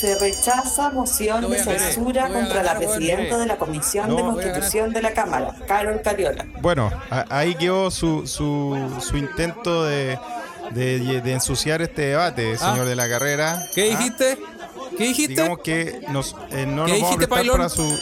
Se rechaza moción Te de censura te contra la presidenta de la Comisión No. de Te Constitución de la Cámara, Carol Cariola. Bueno, ahí quedó su, su, su intento de, de, de ensuciar este debate, señor Ah. de la carrera. ¿Qué Ah, dijiste? ¿Qué dijiste? Digamos que nos, eh, no ¿Qué nos vamos a dijiste, prestar Pailón? para su...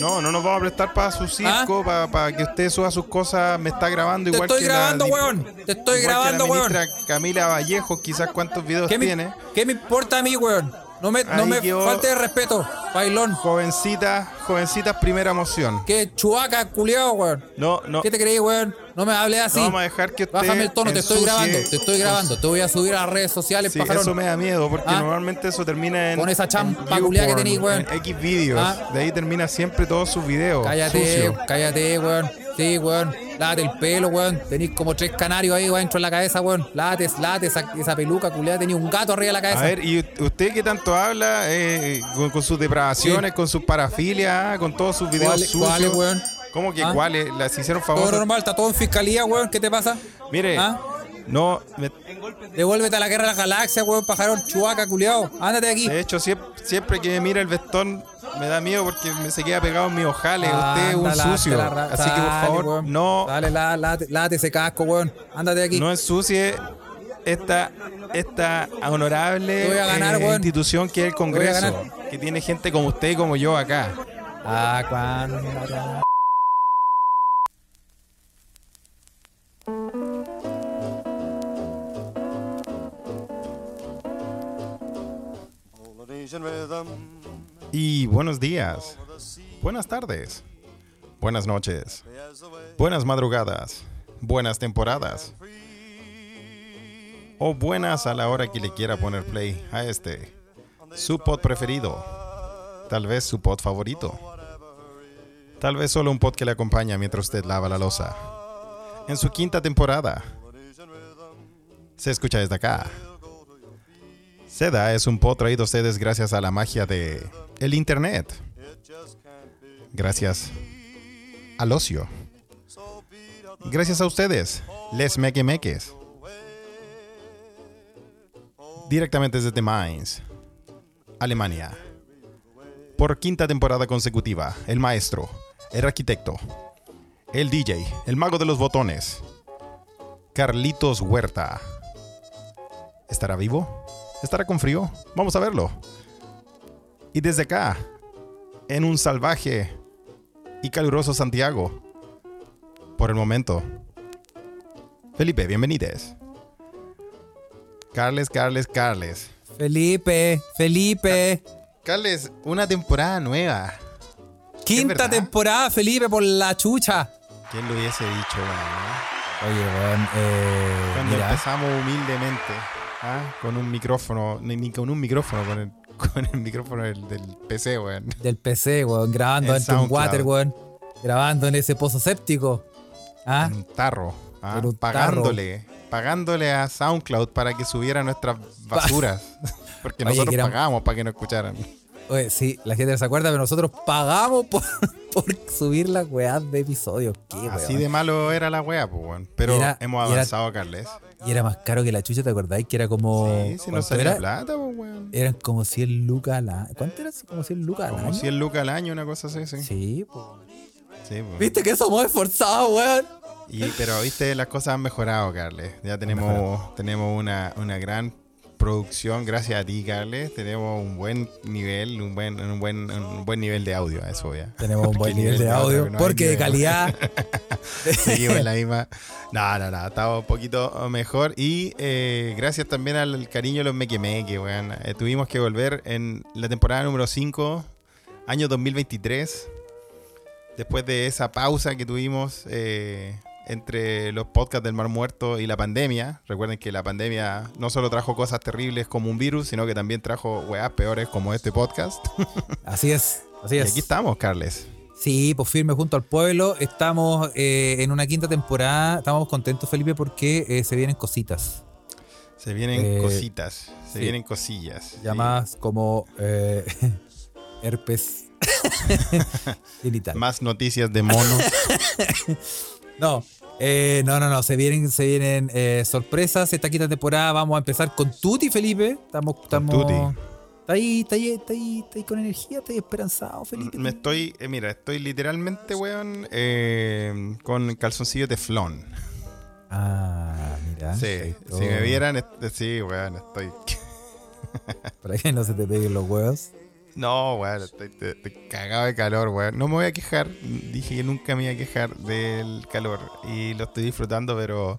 No, no nos vamos a prestar para su circo, para, para que usted suba sus cosas. Me está grabando Te igual estoy que la grabando, di- weón. Te estoy igual grabando, que la weón. Camila Vallejo, quizás cuántos videos ¿Qué me, tiene. ¿Qué me importa a mí, weón? No me, no me quedó- falte de respeto, bailón. Jovencita, jovencitas primera moción. ¿Qué chubaca, culiao, weón? No, no, ¿Qué te creí, weón? No me hables así. no vamos a dejar que Bájame el tono, te estoy grabando, te estoy grabando. Te voy a subir a las redes sociales, Sí, pajarón. eso me da miedo porque Ah. normalmente eso termina en. Con esa champa culiá que tenís, weón. en X videos. Ah. De ahí termina siempre todos sus videos. Cállate, sucio. cállate, weón. Sí, weón. Lávate el pelo, weón. Tenís como tres canarios ahí, weón, dentro de la cabeza, weón. Lávate, lávate esa, esa peluca, culiada. Tenía un gato arriba de la cabeza. A ver, y usted que tanto habla eh, con, con sus depravaciones, Sí. con sus parafilias, ah, con todos sus videos ¿Cuáles- sucios. cuáles, weón? ¿Cómo que Ah. cuáles? Las hicieron todo famosas. normal, está todo en fiscalía, weón. ¿Qué te pasa? Mire, ¿Ah? No, me- Devuélvete a la guerra de las galaxias, weón, pajarón, chubaca, culiao. Ándate de aquí. de hecho, siempre, siempre que me mira el vestón me da miedo porque me se queda pegado en mis ojales. usted es un sucio. la Así que por favor, weón. no, Dale, lávate, lávate ese casco, weón. Ándate de aquí. no ensucie esta, esta honorable ganar, eh, institución que es el Congreso, que tiene gente como usted y como yo acá. Ah, cuando. Y buenos días, buenas tardes, buenas noches, buenas madrugadas, buenas temporadas. O buenas a la hora que le quiera poner play a este, su pod preferido, tal vez su pod favorito, tal vez solo un pod que le acompaña mientras usted lava la losa. En su quinta temporada, se escucha desde acá. Seda es un pod traído a ustedes gracias a la magia de el internet. Gracias al ocio. Gracias a ustedes, les mequemeques. Directamente desde Mainz, Alemania. Por quinta temporada consecutiva, el maestro, el arquitecto, el DJ, el mago de los botones, Carlitos Huerta. ¿Estará vivo? ¿Estará con frío? Vamos a verlo. Y desde acá, en un salvaje y caluroso Santiago, por el momento. Felipe, bienvenides. Carles, Carles, Carles. Felipe, Felipe. Carles, una temporada nueva. Quinta temporada, Felipe, por la chucha. ¿Quién lo hubiese dicho, weón? Oye, eh. Cuando mira, empezamos humildemente, ¿ah? con un micrófono, ni, ni con un micrófono, con el, con el micrófono del, del PC, weón. del PC, weón, grabando En dentro de un water, weón. Grabando en ese pozo séptico. ¿Ah? En un tarro, ¿ah? Un pagándole, pagándole a SoundCloud para que subiera nuestras basuras. Porque Oye, nosotros era- pagábamos para que nos escucharan. Oye, sí, la gente no se acuerda, pero nosotros pagamos por, por subir las weas de episodios. ¿Qué? Así de malo era la wea, pues, weón. Pero Era- hemos era- avanzado, Carles. Y era más caro que la chucha, ¿te acordáis? Que era como. Sí, si no ¿cuánto salía era? plata, pues, weón. Eran como 100 lucas al año. ¿Cuánto era? ¿Como 100 lucas al Como año? 100 lucas al año, una cosa así, sí. Sí, pues. Sí, pues. ¿Viste que somos esforzados, weón? Y, pero viste, las cosas han mejorado, Carles. Ya tenemos, tenemos una, una gran producción, gracias a ti, Carles. Tenemos un buen nivel, un buen, un buen, un buen nivel de audio, eso ya. Tenemos un buen nivel de audio. no porque de calidad. Seguimos en la misma. No, no, no, estamos un poquito mejor. Y eh, gracias también al cariño de los mequemeque, weón. Eh, tuvimos que volver en la temporada número 5, año 2023. Después de esa pausa que tuvimos eh, entre los podcasts del Mar Muerto y la pandemia. Recuerden que la pandemia no solo trajo cosas terribles como un virus, sino que también trajo weas peores como este podcast. Así es. Así y es. aquí estamos, Carles. Sí, pues firme junto al pueblo. Estamos eh, en una quinta temporada. Estamos contentos, Felipe, porque eh, se vienen cositas. Se vienen Eh, cositas, se sí. vienen cosillas. sí. Llamadas como herpes genital. Más noticias de monos. No, eh, no, no, no. Se vienen, se vienen eh, sorpresas esta quinta temporada. Vamos a empezar con Tuti, Felipe. Estamos, estamos, Tuti. ¿Está ahí, está ahí, está ahí, está ahí con energía? ¿Está ahí esperanzado, Felipe? Me estoy, eh, mira, estoy literalmente, weón, eh, con calzoncillo teflón. Ah, mira. Sí, si me vieran, sí, weón, estoy... Para que no se te peguen los huevos. No, weón, estoy, estoy- estoy cagado de calor, weón. No me voy a quejar, dije que nunca me iba a quejar del calor y lo estoy disfrutando, pero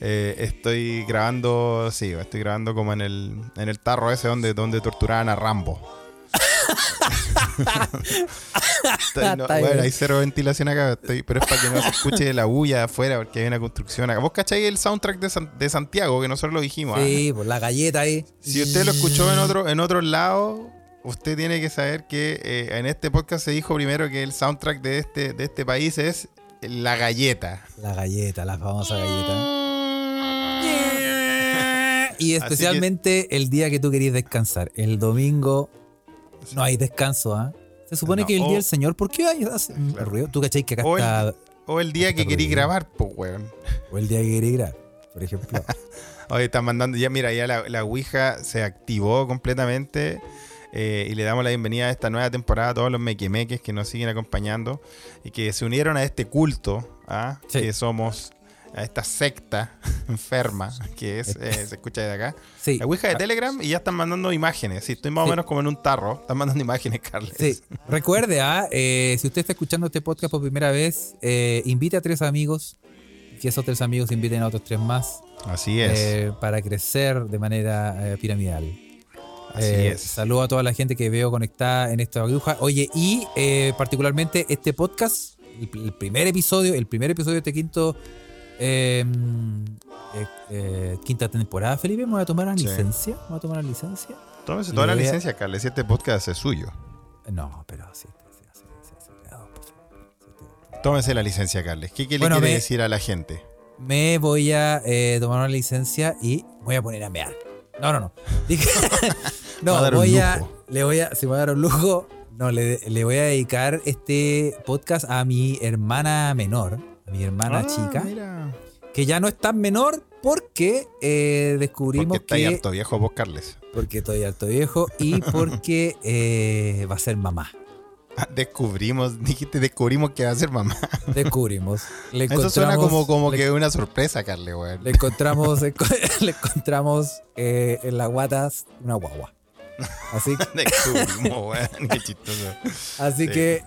eh, estoy grabando, sí, estoy grabando como en el, en el tarro ese donde, donde torturaban a Rambo. Estoy- no, Está bueno, hay cero ventilación acá, estoy- pero es para que no se escuche la bulla de afuera porque hay una construcción acá. ¿Vos cacháis el soundtrack de, San- de Santiago que nosotros lo dijimos? ah? Sí, pues la galleta ahí. Si usted lo escuchó en otro, en otro lado, usted tiene que saber que eh, en este podcast se dijo primero que el soundtrack de este, de este país es La Galleta. La galleta, la famosa galleta. Y especialmente el día que tú querías descansar. El domingo no hay descanso, ¿ah? Se supone No, que el o- día del Señor, ¿por qué hay hace un Claro. ruido? ¿Tú cachai que acá O el- está O el día que querí grabar, pues, weón. o el día que quería grabar, por ejemplo? Hoy están mandando, ya mira, ya la, la Ouija se activó completamente. Eh, y le damos la bienvenida a esta nueva temporada a todos los mequemeques que nos siguen acompañando y que se unieron a este culto, ¿ah? Sí. que somos, a esta secta enferma que es, eh, se escucha desde acá. Sí. La Ouija de Ah, Telegram y ya están mandando imágenes. Sí, estoy más o menos como en un tarro. Están mandando imágenes, Carles. Sí, recuerde, ah, eh, si usted está escuchando este podcast por primera vez, eh, invite a tres amigos, que esos tres amigos inviten a otros tres más Así es. para crecer de manera piramidal. Así Eh, es. Saludo a toda la gente que veo conectada en esta aguja. Oye, y eh, particularmente este podcast, el, el primer episodio, el primer episodio de este quinto eh, eh, eh, quinta temporada, Felipe, me voy a tomar Sí. licencia. Me voy a tomar una licencia. Tómese toda la licencia, Carles. Si este podcast es suyo. No, pero sí. Tómese la licencia, Carles. ¿Qué, qué Bueno, le quiere me- decir a la gente? me voy a eh, tomar una licencia y voy a poner a mear. No, no, no. Dije, Va a no, voy a, le voy a, si me voy a dar un lujo, no, le, le voy a dedicar este podcast a mi hermana menor, a mi hermana Ah, chica, Mira. que ya no es tan menor porque eh, descubrimos Porque que, harto viejo vos, Carles. porque estoy harto viejo y porque eh, va a ser mamá. Ah, descubrimos, dijiste, descubrimos que va a ser mamá. Descubrimos. Le Eso suena como, como le- que una sorpresa, Carles, weón. Le encontramos, le encontramos eh, en las guatas una guagua. Así, Descubrimos, weón. Qué chistoso. así Sí. que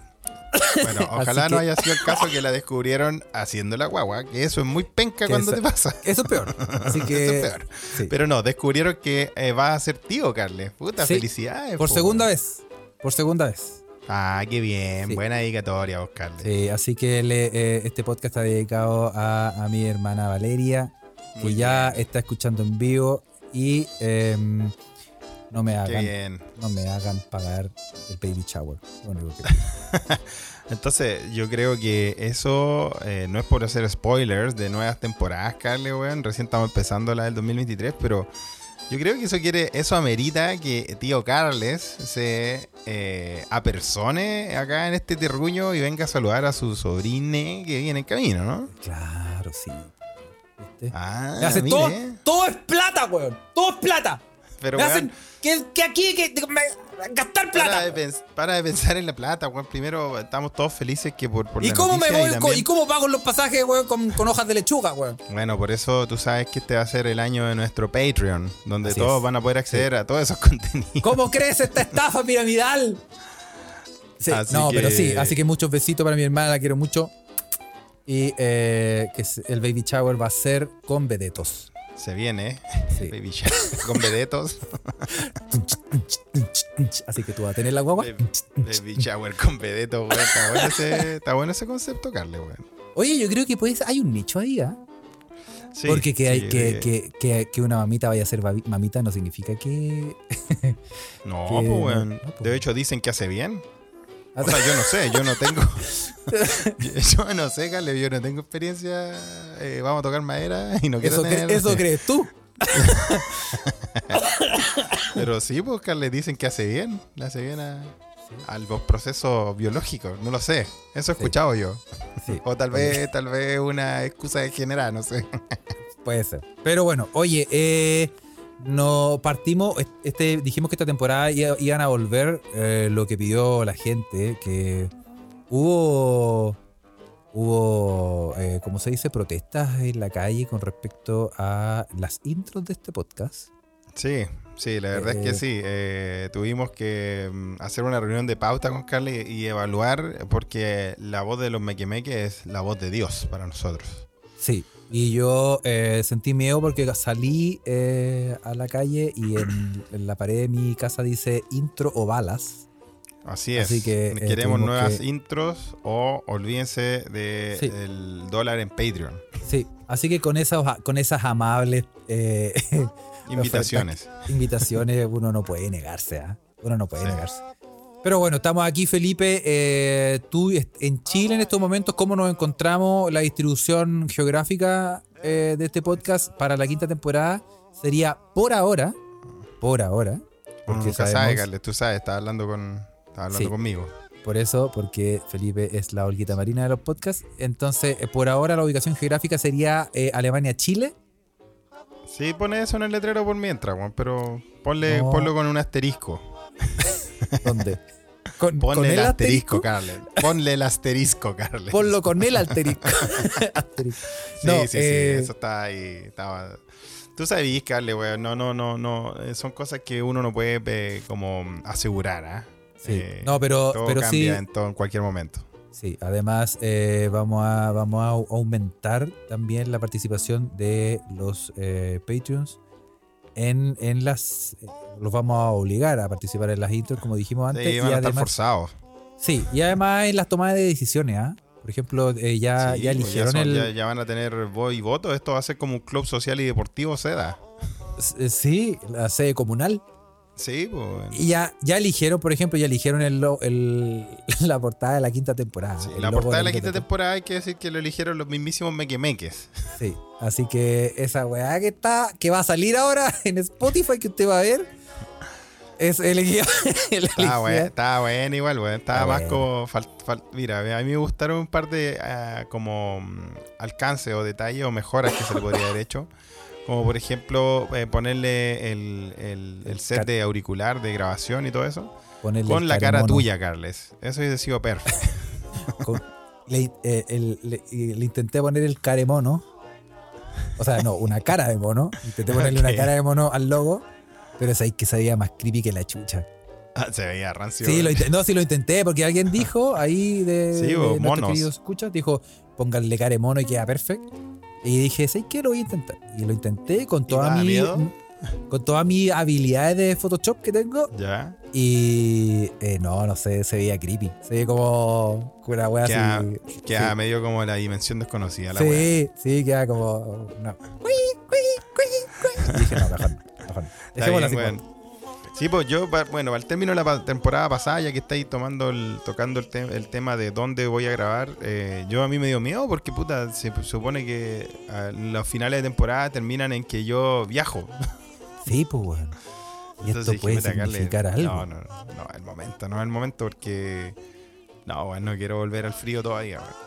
Bueno, ojalá Así no que- haya sido el caso que la descubrieron haciendo la guagua, que eso es muy penca Que cuando eso- te pasa. eso es peor. Así que Eso es peor. sí. Pero no, descubrieron que eh, vas a ser tío, Carles. Puta, Sí, felicidades. por po, segunda vez. Por segunda vez. Ah, qué bien. Sí. Buena dedicatoria, vos, Carles. Sí, así que le- eh, este podcast está dedicado a, a mi hermana Valeria, que ya está escuchando en vivo y em, no me hagan, bien. no me hagan pagar el baby shower. Lo único que- Entonces, yo creo que eso eh, no es por hacer spoilers de nuevas temporadas, Carle, weón. Recién estamos empezando la del 2023, pero yo creo que eso quiere, eso amerita que tío Carles se eh, apersone acá en este terruño y venga a saludar a su sobrine que viene en camino, ¿no? Claro, sí. ¿Viste? Ah, mire. todo, todo es plata, weón. Todo es plata. Pero, me weón, hacen que, que aquí, que, que me- gastar para plata. de, pens- para de pensar en la plata, weón. Primero, estamos todos felices que por, por ¿Y la cómo me voy? y co- también- ¿Y cómo pago los pasajes, weón, con, con hojas de lechuga, weón? Bueno, por eso tú sabes que este va a ser el año de nuestro Patreon, donde Así todos es. van a poder acceder a todos esos contenidos. ¿Cómo crece esta estafa piramidal? Sí, Así no, pero sí, así que muchos besitos para mi hermana, la quiero mucho. Y eh, que el baby shower va a ser con vedetos. Se viene, Sí. Baby Shark, con vedetos. Así que tú vas a tener la guagua. Baby, baby Shower con vedetos, weón. Está bueno ese, está bueno ese concepto, Carle, weón. Oye, yo creo que pues hay un nicho ahí, ¿ah? Sí, Porque que, hay, sí, que, eh, que, que, que una mamita vaya a ser mamita no significa que... No, pues, no, pues. De hecho, dicen que hace bien. O sea, yo no sé, yo no tengo. yo, no sé, Carle, yo no tengo experiencia. eh, vamos a tocar madera y no quiero eso, cre- tener. eso crees tú. Pero sí, pues, Carle, dicen que hace bien. Le hace bien a, al proceso biológico. No lo sé. Eso he escuchado yo. Sí, O tal vez, tal vez una excusa de general, no sé. puede ser. Pero bueno, oye, eh, no partimos, este, dijimos que esta temporada iba- iban a volver eh, lo que pidió la gente, que hubo, hubo, eh, ¿cómo se dice? Protestas en la calle con respecto a las intros de este podcast. Sí, sí, la verdad es Eh, que sí. eh, tuvimos que mm, hacer una reunión de pauta con Carly y evaluar, porque la voz de los mequemeques es la voz de Dios para nosotros. Sí, y yo eh, sentí miedo porque salí eh, a la calle y en, en la pared de mi casa dice intro o balas. Así es. Así que, eh, Queremos nuevas que- intros o olvídense de Sí. del dólar en Patreon. Sí, así que con esas, con esas amables Invitaciones. invitaciones uno no puede negarse, ¿ah? Uno no puede Sí. negarse. Pero bueno, estamos aquí, Felipe. eh, tú en Chile en estos momentos, ¿cómo nos encontramos? La distribución geográfica eh, de este podcast para la quinta temporada sería por ahora, por ahora, porque nunca sabe, sabemos, Carles, tú sabes, estás hablando con estás hablando Sí. conmigo. por eso, porque Felipe es la olguita marina de los podcasts. Entonces, eh, por ahora la ubicación geográfica sería eh, Alemania-Chile. Sí, pone eso en el letrero por mientras, Juan, pero ponle, No. ponlo con un asterisco. ¿Dónde? Con, Ponle con el el asterisco, asterisco. Carles. Ponle el asterisco, Carles. Ponlo con el asterisco. Asterisco. Sí, No, sí, eh, sí, eso está ahí. Estaba... Tú sabías, Carles, weón. No, no, no, no. eh, Son cosas que uno no puede eh, como asegurar, ¿ah? Sí. Eh, no, pero, todo pero sí, cambia en, todo, en cualquier momento. sí. Además, eh, vamos, a, vamos a au- aumentar también la participación de los eh, Patreons en, en las. Los vamos a obligar a participar en las intros, como dijimos antes. Sí, y van a estar además, forzados. sí, y además en las tomadas de decisiones, ¿ah? Por ejemplo, eh, ya, Sí, ya pues, eligieron son- el. ya, ya van a tener voz y voto. Esto va a ser como un club social y deportivo seda. eh, Sí, la sede comunal. Sí, pues. Y ya, ya eligieron, por ejemplo, ya eligieron el, el- la portada de la quinta temporada. Sí, la portada de la quinta temporada hay que decir que lo eligieron los mismísimos mequemeques. Sí, así que esa weá que está, que va a salir ahora en Spotify, que usted va a ver, es el equipo. Estaba bueno, estaba bueno igual, weón. Estaba Está más bueno. como. fal- fal- mira, a mí me gustaron un par de ah, como alcance o detalles o mejoras que se le podría haber hecho. Como por ejemplo, eh, ponerle el, el- el set de auricular de grabación y todo eso. Ponerle Con la cara tuya, Carles. Eso hubiese sido perfecto. Con- le, eh, el- le- intenté poner el caremono. O sea, no, una cara de mono. Intenté ponerle una cara de mono al logo. Pero es ahí que se veía más creepy que la chucha. Ah, se veía rancio. Sí, lo intent- no, sí lo intenté porque alguien dijo ahí de, Sí, de nuestros monos. dijo, pónganle cara de mono y queda perfecto. Y dije, ¿sabes qué? Lo voy a intentar. Y lo intenté con toda mi miedo? con todas mis habilidades de Photoshop que tengo. Ya. Y eh, no, no sé, se veía creepy. Se veía como una wea Queda, así. queda sí. medio como la dimensión desconocida. La wea. Sí, sí, queda como. No. Y dije, no, mejor no. Mejor no. Está bien, así. Sí, pues yo, bueno, al término de la temporada pasada, ya que estáis tomando el, tocando el, te- el tema de dónde voy a grabar, eh, yo a mí me dio miedo porque, puta, se supone que ah, los finales de temporada terminan en que yo viajo. Sí, pues, weón. Y Entonces esto puede significar algo. No, no, no, el momento, no el momento porque, no, weón, no quiero volver al frío todavía, weón.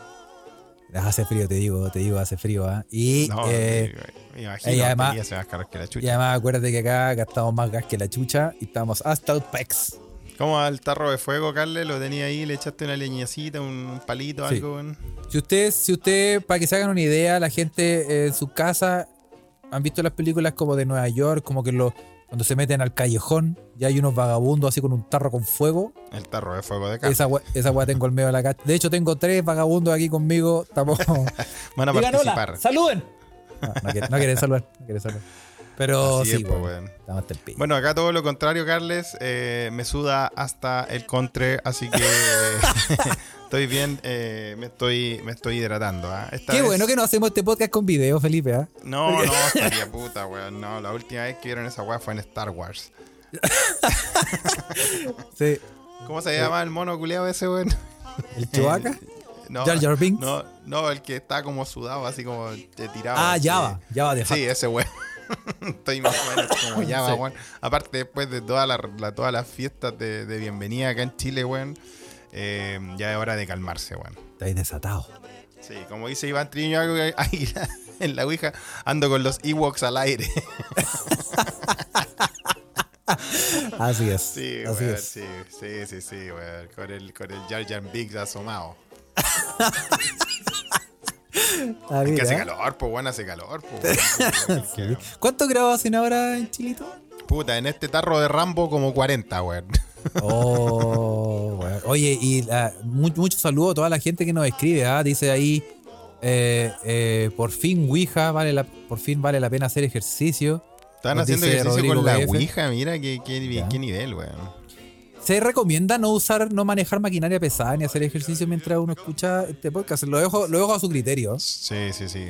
Hace frío, te digo, te digo, hace frío, ¿ah? Y, No, eh, me- imagino y además- que ya se va a cargar que la y chucha. además acuérdate que acá gastamos más gas que la chucha y estamos hasta el pex. ¿Cómo al tarro de fuego, Carles? Lo tenía ahí, le echaste una leñecita, un palito, Sí. algo. Si ustedes, si usted, para que se hagan una idea, la gente eh, en su casa han visto las películas como de Nueva York, como que lo, cuando se meten al callejón, ya hay unos vagabundos así con un tarro con fuego. El tarro de fuego de acá. Esa we- esa weá tengo el medio de la cacha. De hecho, tengo tres vagabundos aquí conmigo. Estamos. Van a Digan hola, participar. ¡Saluden! No, no quieren, no quieren saludar. No quieren saludar. Pero Así sí, es, pues, estamos hasta el. Bueno, acá todo lo contrario, Carles. eh, me suda hasta el contre, así que estoy bien. eh, me, estoy, me estoy hidratando. ¿ah? Esta Qué vez- bueno que no hacemos este podcast con video, Felipe. ¿ah? No, no, estaría puta, weón. No, la última vez que vieron esa weá fue en Star Wars. Sí. ¿Cómo se llama el mono culeado ese, weón? ¿El Chewbacca? No, Jar Jar Binks. no, no, el que está como sudado, así como te tirado. ah. Java. Java de Sí, ese weón. Estoy más o menos como Java, Sí. weón. Aparte, después de todas las la, todas las fiestas de, de bienvenida acá en Chile, weón, eh, ya es hora de calmarse, weón. Estáis desatado. Sí, como dice Iván Triño Águila, en la Ouija ando con los Ewoks al aire. Así es. Sí, así weón, es. sí, sí, sí, sí, weón. Con el, con el Jar Jar Biggs asomado. Ah, Es que hace calor, pues, weón, hace calor, pues. weón. ¿Cuántos grados hacen ahora en Chilito? Puta, en este tarro de Rambo como 40, weón. Oh. Oye, y mu- mucho saludo a toda la gente que nos escribe. ¿ah? Dice ahí, eh, eh, por fin Ouija, vale la, por fin vale la pena hacer ejercicio. Están Nos haciendo ejercicio Rodrigo con la BF. Ouija, mira qué, qué, Ya. qué nivel, weón. Se recomienda no usar, no manejar maquinaria pesada ni hacer ejercicio mientras uno escucha este podcast. Lo dejo, lo dejo a su criterio. Sí, sí, sí.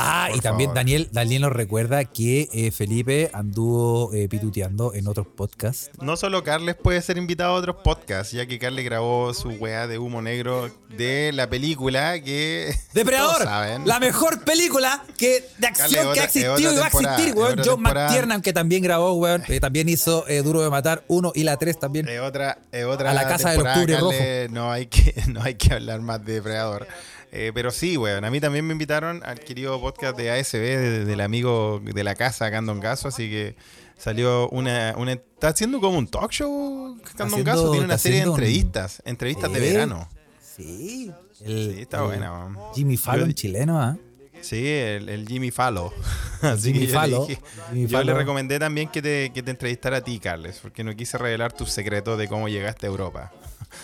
Ah, Por y también favor. Daniel, Daniel nos recuerda que eh, Felipe anduvo eh, pituteando en otros podcasts. No solo Carles puede ser invitado a otros podcasts, ya que Carles grabó su weá de humo negro de la película que. Depredador, saben. la mejor película que, de acción Carle, que ha otra- otra existido y va a existir, weón. John. McTiernan, que también grabó, weón. eh, también hizo eh, Duro de Matar 1 y la 3 también. Es otra, otra A la casa del octubre Carles, No hay, que, no hay que hablar más de Depredador. Eh, pero sí, weón. A mí también me invitaron al querido podcast de ASB de- del amigo de la casa, Candon Gaso. Así que salió una, una. Está haciendo como un talk show, Candon Gaso. Tiene una serie de un- entrevistas. Entrevistas de Sí. verano. Sí. El, Sí, está el buena. Jimmy Fallon Yo- chileno, ¿ah? Sí, el, el Jimmy Fallo. Así Jimmy que yo, le Fallo. dije- Jimmy yo le recomendé también que te, que te entrevistara a ti, Carles, porque no quise revelar tus secretos de cómo llegaste a Europa.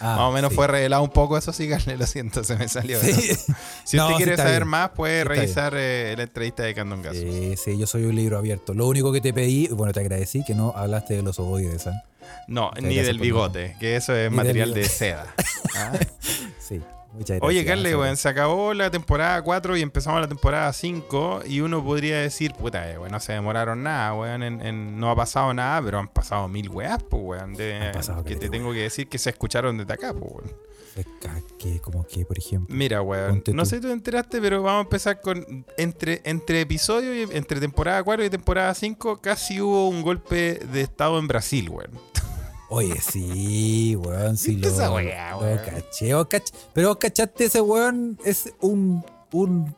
Ah, Más o menos sí. fue revelado un poco eso, sí, Carles, lo siento, se me salió. Sí. Si No, usted quiere saber bien. más, puede está revisar eh, la entrevista de Candon Gaso. Sí, sí, yo soy un libro abierto. Lo único que te pedí, bueno, te agradecí que no hablaste de los ovoides, ¿ah? No, ni del bigote, que eso es Ni material de seda. ¿ah? Sí, muchas gracias. Oye, Carles, Eso. weón, se acabó la temporada 4 y empezamos la temporada 5 y uno podría decir, puta, eh, weón, no se demoraron nada, weón, en- en- no ha pasado nada, pero han pasado mil weas, pues, weón, de- Han pasado que te tengo que decir que se escucharon desde acá, pues, weón. ¿Qué? ¿Cómo qué, por ejemplo? Mira, weón, no tú. sé si tú te enteraste, pero vamos a empezar con, entre, entre episodio y entre temporada 4 y temporada 5, casi hubo un golpe de estado en Brasil, weón. Oye, sí, weón, sí ¿Viste lo, esa weá, lo weón? caché, vos cach- Pero vos cachaste ese weón, es un, un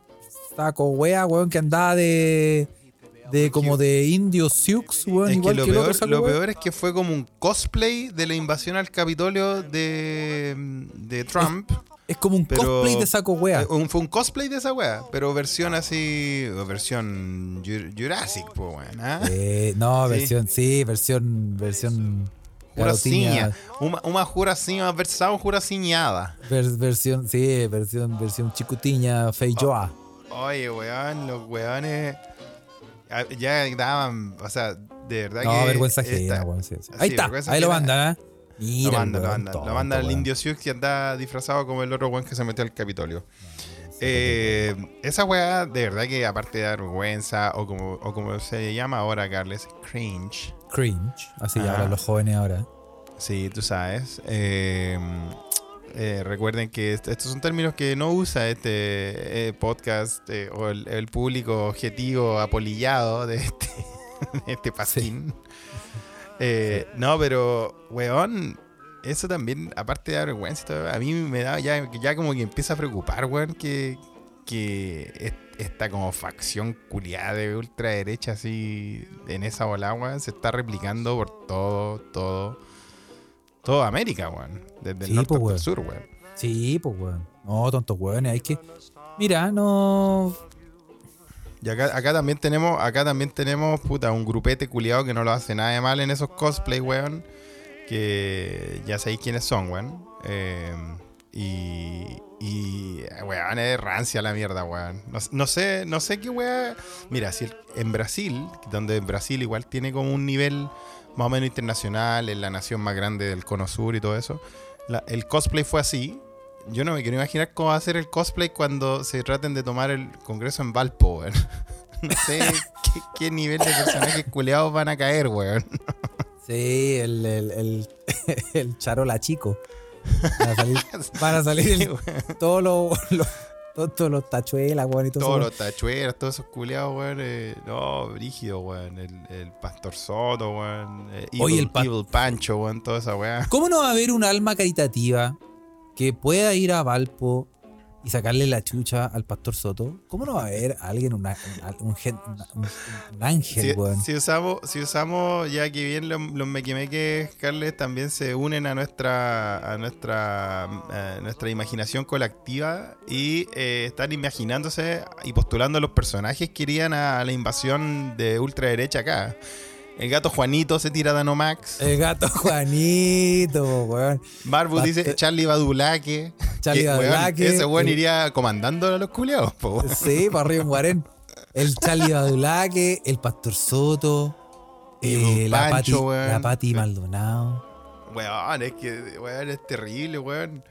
saco wea, weón, que andaba de, de como de indio Sioux, weón, Es que igual lo, que otro peor, saco lo peor es que fue como un cosplay de la invasión al Capitolio de, de Trump. Es como un cosplay de saco wea. Eh, un- fue un cosplay de esa wea, pero versión así, versión Ju- Jurassic, pues, weón. ¿ah? Eh, no, Sí. versión, sí, versión, versión. Juraciña. garotiña, Uma, uma juracinha, versão juraciñada. vers- versión, sí, versión, versión chicutiña, feijoa. Oye, weón, los weones ah, ya daban, o sea, de verdad No, que. vergüenza esta- ajena, weón. sí, sí. sí, Ahí está, vergüenza ahí lo mandan. Lo Mira, el manda, lo weón manda. tonto, Lo indio Sioux que anda disfrazado como el otro weón que se metió al Capitolio. Eh, esa weá, de verdad que aparte de dar vergüenza, o como, o como se llama ahora, Carles, cringe. Cringe, así Ajá. hablan los jóvenes ahora. Sí, tú sabes. Eh, eh, recuerden que est- estos son términos que no usa este eh, podcast eh, o el, el público objetivo apolillado de este, de este pasquín. No, pero, weón, eso también, aparte de vergüenza, a mí me da ya, ya como que empieza a preocupar, weón, que, que esta como facción culiada de ultraderecha así en esa bola, weón, se está replicando por todo, todo, toda América, weón. Desde el Sí, norte pues, hasta el sur, weón. Sí, pues, weón. No, tontos weones, hay que. Mira, no. Y acá, acá también tenemos, acá también tenemos, puta, un grupete culiado que no lo hace nada de mal en esos cosplay, weón. Que ya sabéis quiénes son, weón. Eh, y, y, weón, es rancia la mierda, weón. No, no sé, no sé qué weón. Mira, si el- en Brasil, donde Brasil igual tiene como un nivel más o menos internacional, es la nación más grande del cono sur y todo eso. la- el cosplay fue así. Yo no me quiero imaginar cómo va a ser el cosplay cuando se traten de tomar el congreso en Valpo, weón. No sé qué, qué nivel de personajes culeados van a caer, weón. Sí, el, el, el, el charola chico. Van a salir, van a salir todos los, los, todos, todos los tachuelas, weón, y todo Todos eso. los tachueras, todos esos culeados, weón. eh, no, brígido, weón. El, el pastor Soto, weón. eh, Oye, el pa- Evil Pancho, weón. Toda esa weá. ¿Cómo no va a haber un alma caritativa que pueda ir a Valpo y sacarle la chucha al pastor Soto, ¿cómo no va a haber alguien, una- un, un un- un ángel, Si, usamos, si usamos, ya que bien los, los mequimeques, Carles, también se unen a nuestra a nuestra, a nuestra imaginación colectiva y eh, están imaginándose y postulando los personajes que irían a la invasión de ultraderecha acá. El gato Juanito se tira Danomax. El gato Juanito, weón. Barbu Bast- dice Charlie Badulaque. Charlie Que, weón, Badulaque, Ese weón iría comandando a los culiados, po, weón. Sí, para arriba en Guarén. El Charlie Badulaque, el Pastor Soto, eh, la, Pancho, Pati, weón. la Pati Maldonado, Weón, es que weón, es terrible, weón.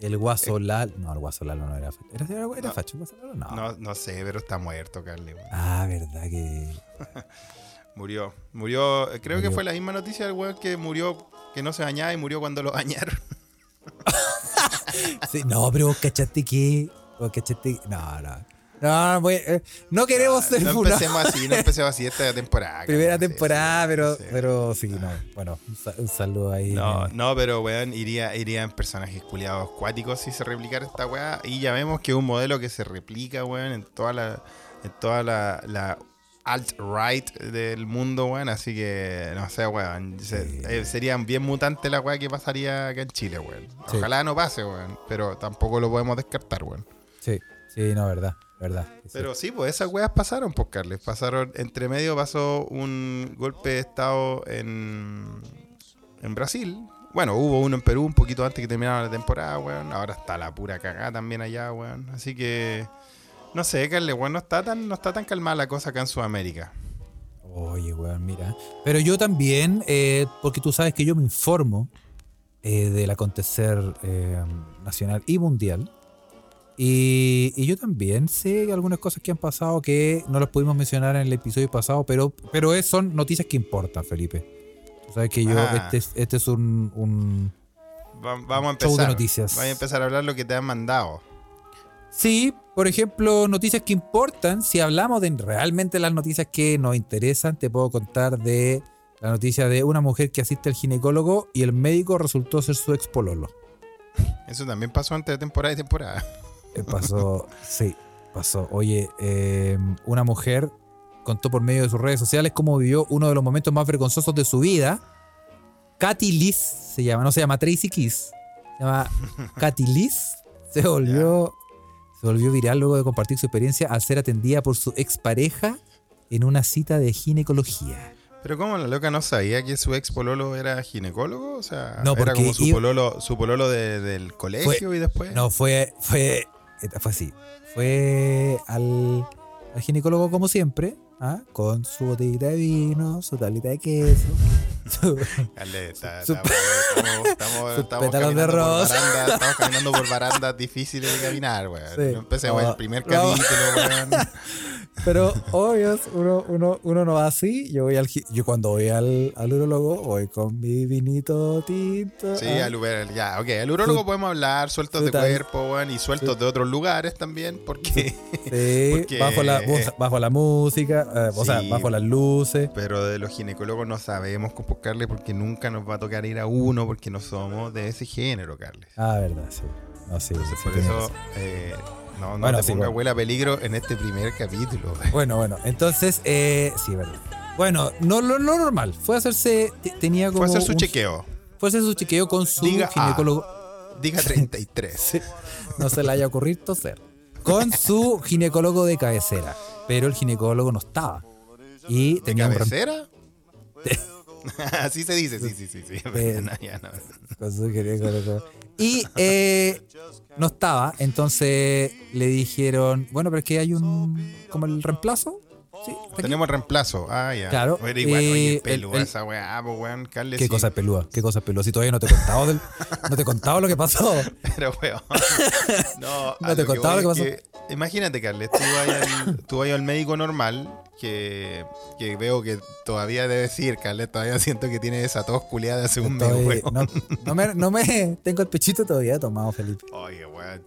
el Guaso Lalo. No, el Guaso Lalo no era facho. ¿Era, era, era No. facho el Guaso Lalo? No. No, no sé, pero está muerto, Carly. weón. Ah, verdad que. Murió. Murió. eh, Creo que fue la misma noticia del weón que murió, que no se bañaba y murió cuando lo bañaron. Sí, no, pero vos cachaste que. Vos cachaste. No, no. No, voy- eh, no queremos ser no empecemos así, no empecemos así esta temporada. Primera temporada, sí, pero, sí. pero sí, no. Bueno, un, sa- un saludo ahí. No, eh. no, pero weón, iría, irían personajes culiados acuáticos si se replicara esta weá. Y ya vemos que es un modelo que se replica, weón, en toda la, en toda la, la alt-right del mundo, weón. Así que, no sé, weón. se- eh, serían bien mutante la weá que pasaría acá en Chile, weón. Sí. Ojalá no pase, weón. Pero tampoco lo podemos descartar, weón. Sí, sí, no, verdad, verdad. Pero sí, pues esas weas pasaron, pues, Carles. Pasaron, entre medio pasó un golpe de estado en, en Brasil. Bueno, hubo uno en Perú un poquito antes que terminara la temporada, weón. Ahora está la pura cagada también allá, weón. Así que, no sé, Carles, weón, no está tan, no está tan calmada la cosa acá en Sudamérica. Oye, weón, mira. Pero yo también, eh, porque tú sabes que yo me informo eh, del acontecer eh, nacional y mundial. Y, y yo también sé algunas cosas que han pasado que no las pudimos mencionar en el episodio pasado, pero, pero es- son noticias que importan, Felipe. Tú sabes que yo, Ah. este, es- este es un, un- Va- vamos a Show de empezar. noticias. Voy a empezar a hablar lo que te han mandado. Sí, por ejemplo, noticias que importan. Si hablamos de realmente las noticias que nos interesan, te puedo contar de la noticia de una mujer que asiste al ginecólogo y el médico resultó ser su ex pololo. Eso también pasó entre temporada y temporada. Eh, Pasó, sí, pasó. Oye, eh, una mujer contó por medio de sus redes sociales cómo vivió uno de los momentos más vergonzosos de su vida. Katy Liz se llama, no se llama Tracy Kiss, se llama Katy Liz. Se volvió, se volvió viral luego de compartir su experiencia al ser atendida por su expareja en una cita de ginecología. Pero como la loca no sabía que su ex pololo era ginecólogo, o sea, No, era como su pololo, su pololo de- del colegio y después. No, fue, fue, fue así. Fue al, al ginecólogo como siempre, ¿ah? con su botellita de vino, su tablita de queso, su- Dale, está- Su- está- estamos, caminando por barandas- estamos caminando por barandas difíciles de caminar, weón. Sí. No empecemos No, el primer no. capítulo, weón. Pero obvio, uno, uno, uno no va así. Yo voy al yo cuando voy al, al urologo voy con mi vinito tinto. Sí, ¿ah? al Uber, ya, ok. Al urólogo Su- podemos hablar, sueltos su de cuerpo, weón, y sueltos de otros lugares también, porque. Bajo, la, bajo la música, eh, o sea, bajo las luces. Pero de los ginecólogos no sabemos cómo Carles, porque nunca nos va a tocar ir a uno, porque no somos de ese género, Carles. Ah, verdad, sí. No, sí, Entonces, sí, por eso, eh, no, no Bueno, te sí, ponga bueno. huela peligro en este primer capítulo. Bueno, bueno, entonces, eh, sí, verdad. Bueno, no lo no normal. Fue a hacerse, te- tenía como. Fue a hacer su un- chequeo. Fue a hacer su chequeo con su Diga A. ginecólogo. Diga 33. Sí, no se le haya ocurrido toser. Con su ginecólogo de cabecera. Pero el ginecólogo no estaba. Y ¿De tenía un cabecera? Así se dice, sí, sí, sí. sí. Eh, No, ya no. con su. Y eh, no estaba. Entonces le dijeron, bueno, pero es que hay un. como el reemplazo. Sí, aquí. Tenemos reemplazo. Ah, ya. Claro, Pero igual, eh, oye, el- peluda el- esa weá, pues weón, Carles. Qué sí. cosa pelúa, qué cosa pelúa. Si todavía no te he contado del- no te he contado lo que pasó. Pero weón. No, No a te voy lo que es Imagínate, Carles, tú vas, al, tú vas al médico normal, que, que veo que todavía debes ir, Carles. Todavía siento que tiene esa tos culiada de hace un mes, Estoy- weón. no, no me, no me- tengo el pechito todavía tomado, Felipe. Oye, weón.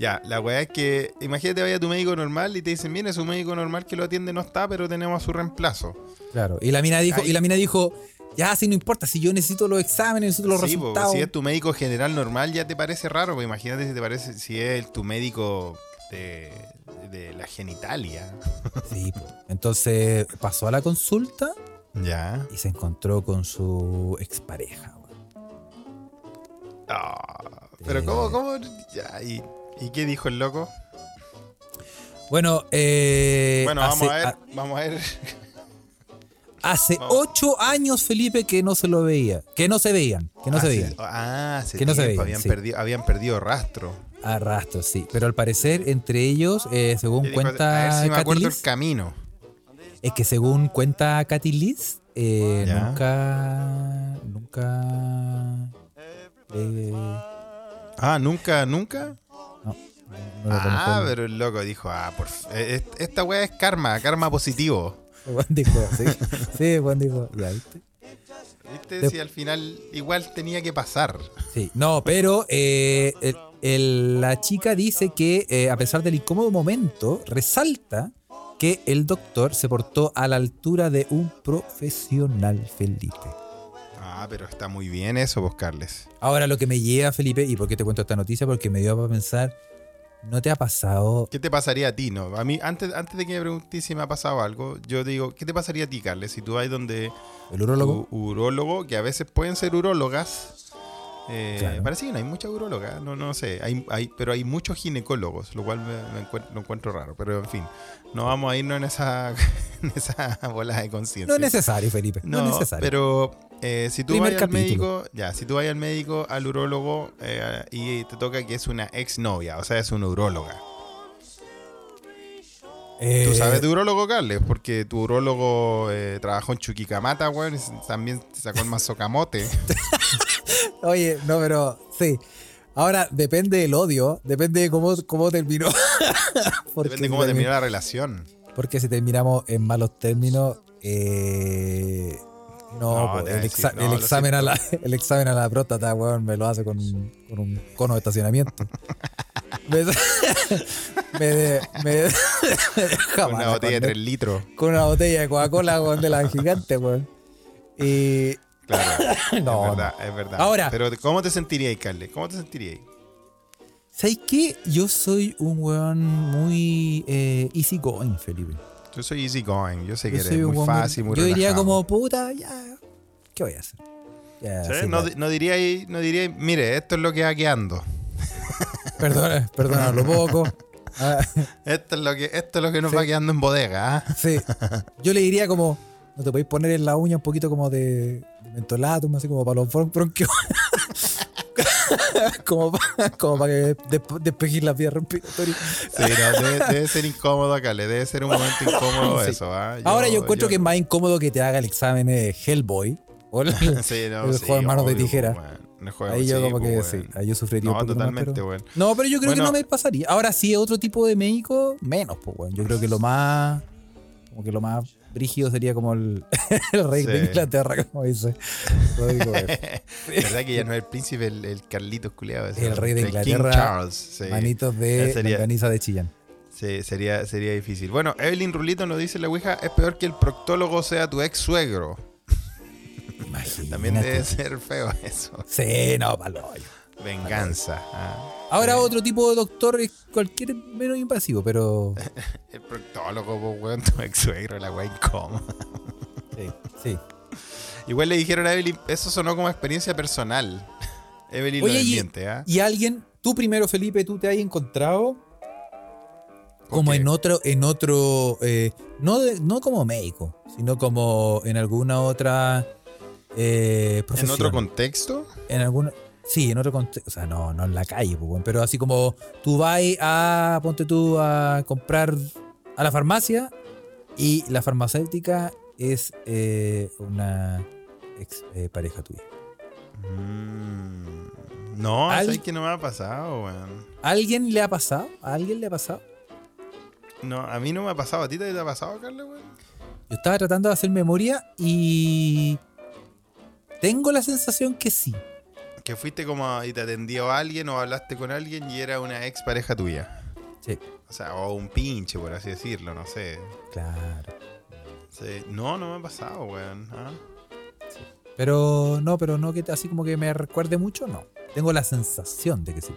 Ya, la weá es que, imagínate, vaya a tu médico normal y te dicen, mire, su médico normal que lo atiende no está, pero tenemos a su reemplazo. Claro. Y la mina dijo, Ay. y la mina dijo, Ya, si no importa, si yo necesito los exámenes, necesito los Sí, po, resultados. si es tu médico general normal ya te parece raro, pues imagínate si te parece, si es tu médico de, de la genitalia. Sí, po. Entonces pasó a la consulta Ya. y se encontró con su expareja. Ah, pero Eh. ¿cómo, cómo? Ya, ¿y, y qué dijo el loco? Bueno, eh, bueno, hace, vamos a ver, a- vamos a ver. hace vamos. ocho años, Felipe, que no se lo veía. Que no se veían. Que no Ah, se sí, veían. Ah, hace Que no se veían, habían, sí. perdido, habían perdido rastro. A rastros, sí. Pero al parecer, entre ellos, eh, según cuenta a ver si me Katy acuerdo el camino. es que según cuenta Katy Liz, eh, nunca. Nunca. eh, Ah, nunca, nunca. No, no lo Ah, pero el loco dijo, ah, por eh, est- esta weá es karma, karma positivo. Juan dijo, sí. Sí, Juan dijo, ya viste. ¿Viste? De- Si al final igual tenía que pasar. Sí, no, pero eh, el- el- la chica dice que eh, a pesar del incómodo momento, resalta que el doctor se portó a la altura de un profesional, Felipe. Ah, pero está muy bien eso, vos, Carles. Ahora lo que me lleva, Felipe, y por qué te cuento esta noticia, porque me dio para pensar, ¿no te ha pasado? ¿Qué te pasaría a ti, no? A mí, antes, antes de que me preguntes si me ha pasado algo, yo digo, ¿qué te pasaría a ti, Carles? Si tú vas donde ¿El urólogo? tu urólogo, que a veces pueden ser urólogas. Eh, Claro. Parece que no hay muchas urólogas, no, no sé, hay, hay, pero hay muchos ginecólogos, lo cual me, me encuent- lo encuentro raro. Pero en fin, no vamos a irnos en esa, en esa bola de conciencia. No es necesario, Felipe. No, No, es necesario. pero eh, si tú Primer vas al médico, ya, si tú vas al médico, al urólogo eh, y te toca que es una exnovia, o sea, es una uróloga. Eh, Tú sabes de urólogo, Carles, porque tu urólogo eh, trabajó en Chuquicamata, weón, y también te sacó el mazocamote. Oye, no, pero sí. Ahora, depende del odio, depende de cómo, cómo terminó. Porque Depende de cómo termi- terminó la relación. Porque si terminamos en malos términos, eh, no, po, el, decir, exa- no, el lo examen a la, el examen a la próstata, weón, me lo hace con, un- con un cono de estacionamiento. me, me, de- me Con una botella de con- 3 litros. con una botella de Coca-Cola, weón, de la gigante, weón. Y Claro. no, es verdad, es verdad. Ahora- Pero, ¿cómo te sentirías, Carles? ¿Cómo te sentirías? ¿Sabes qué? Yo soy un weón muy eh, easy going, Felipe. Yo soy easy going. Yo sé que Yo eres muy fácil, muy Yo diría como, puta, ya, ¿qué voy a hacer? Ya, ¿Sí? sí, no, no diría, no diría, mire, esto es lo que va quedando. Perdona, perdona, hablo poco. Ah, Esto es lo que, esto es lo que nos Sí. va quedando en bodega. ¿ah? sí. Yo le diría como, ¿no te podéis poner en la uña un poquito como de mentolatum, así como para los bron- bronquios? como para como pa que desp- despejéis la vía respiratoria. Sí, no, debe, debe ser incómodo acá, le debe ser un momento incómodo Sí. eso. ¿ah? Ahora yo encuentro que es más incómodo que te haga el examen de Hellboy. O el- Sí, no, el sí, juego de manos de tijera. pues. El juego, ahí yo sí, como pues, que weón. sí, ahí yo sufriría No, un más, totalmente, pero- weón. No, pero yo creo Bueno. que no me pasaría. Ahora sí, otro tipo de médico, menos, pues, weón. Yo creo que lo más. Como que lo más brígido sería como el, el rey de. Inglaterra, como dice. Rodrigo. ¿Verdad que ya no es el príncipe, el, el Carlitos culeado? El rey de King Inglaterra, Charles. Sí. Manitos de sería- de Chillán. Sí, sería, sería difícil. Bueno, Evelyn Rulito nos dice la Ouija, es peor que el proctólogo sea tu ex suegro. También debe ser feo eso. Sí, no, palo. Venganza. ah. Ahora otro tipo de doctor es cualquier menos invasivo, pero. El proctólogo, pues, weón, tu ex suegro, la weá incómoda. Sí, sí. Igual le dijeron a Evelyn, eso sonó como experiencia personal. Evelyn Oye, lo desmiente, ¿ah? Y alguien, tú primero, Felipe, tú te has encontrado como en otro, en otro, eh, no, de- no como médico, sino como en alguna otra eh, ¿En profesión. otro contexto? En alguna, sí, en otro contexto, o sea, no, no en la calle, pues, pero así como tú vas a, ponte tú a comprar a la farmacia y la farmacéutica es eh, una ex eh, pareja tuya. Mm, no, Al- ¿sabes que no me ha pasado, weón? ¿A alguien le ha pasado? ¿A alguien le ha pasado? No, a mí no me ha pasado. ¿A ti te ha pasado, Carlos, weón? Yo estaba tratando de hacer memoria y tengo la sensación que sí. Que fuiste como y te atendió alguien o hablaste con alguien y era una ex pareja tuya. Sí. O sea, o un pinche, por así decirlo, no sé. Claro. Sí. No, no me ha pasado, weón. ¿ah? Pero no, pero no que así como que me recuerde mucho, no. Tengo la sensación de que sí.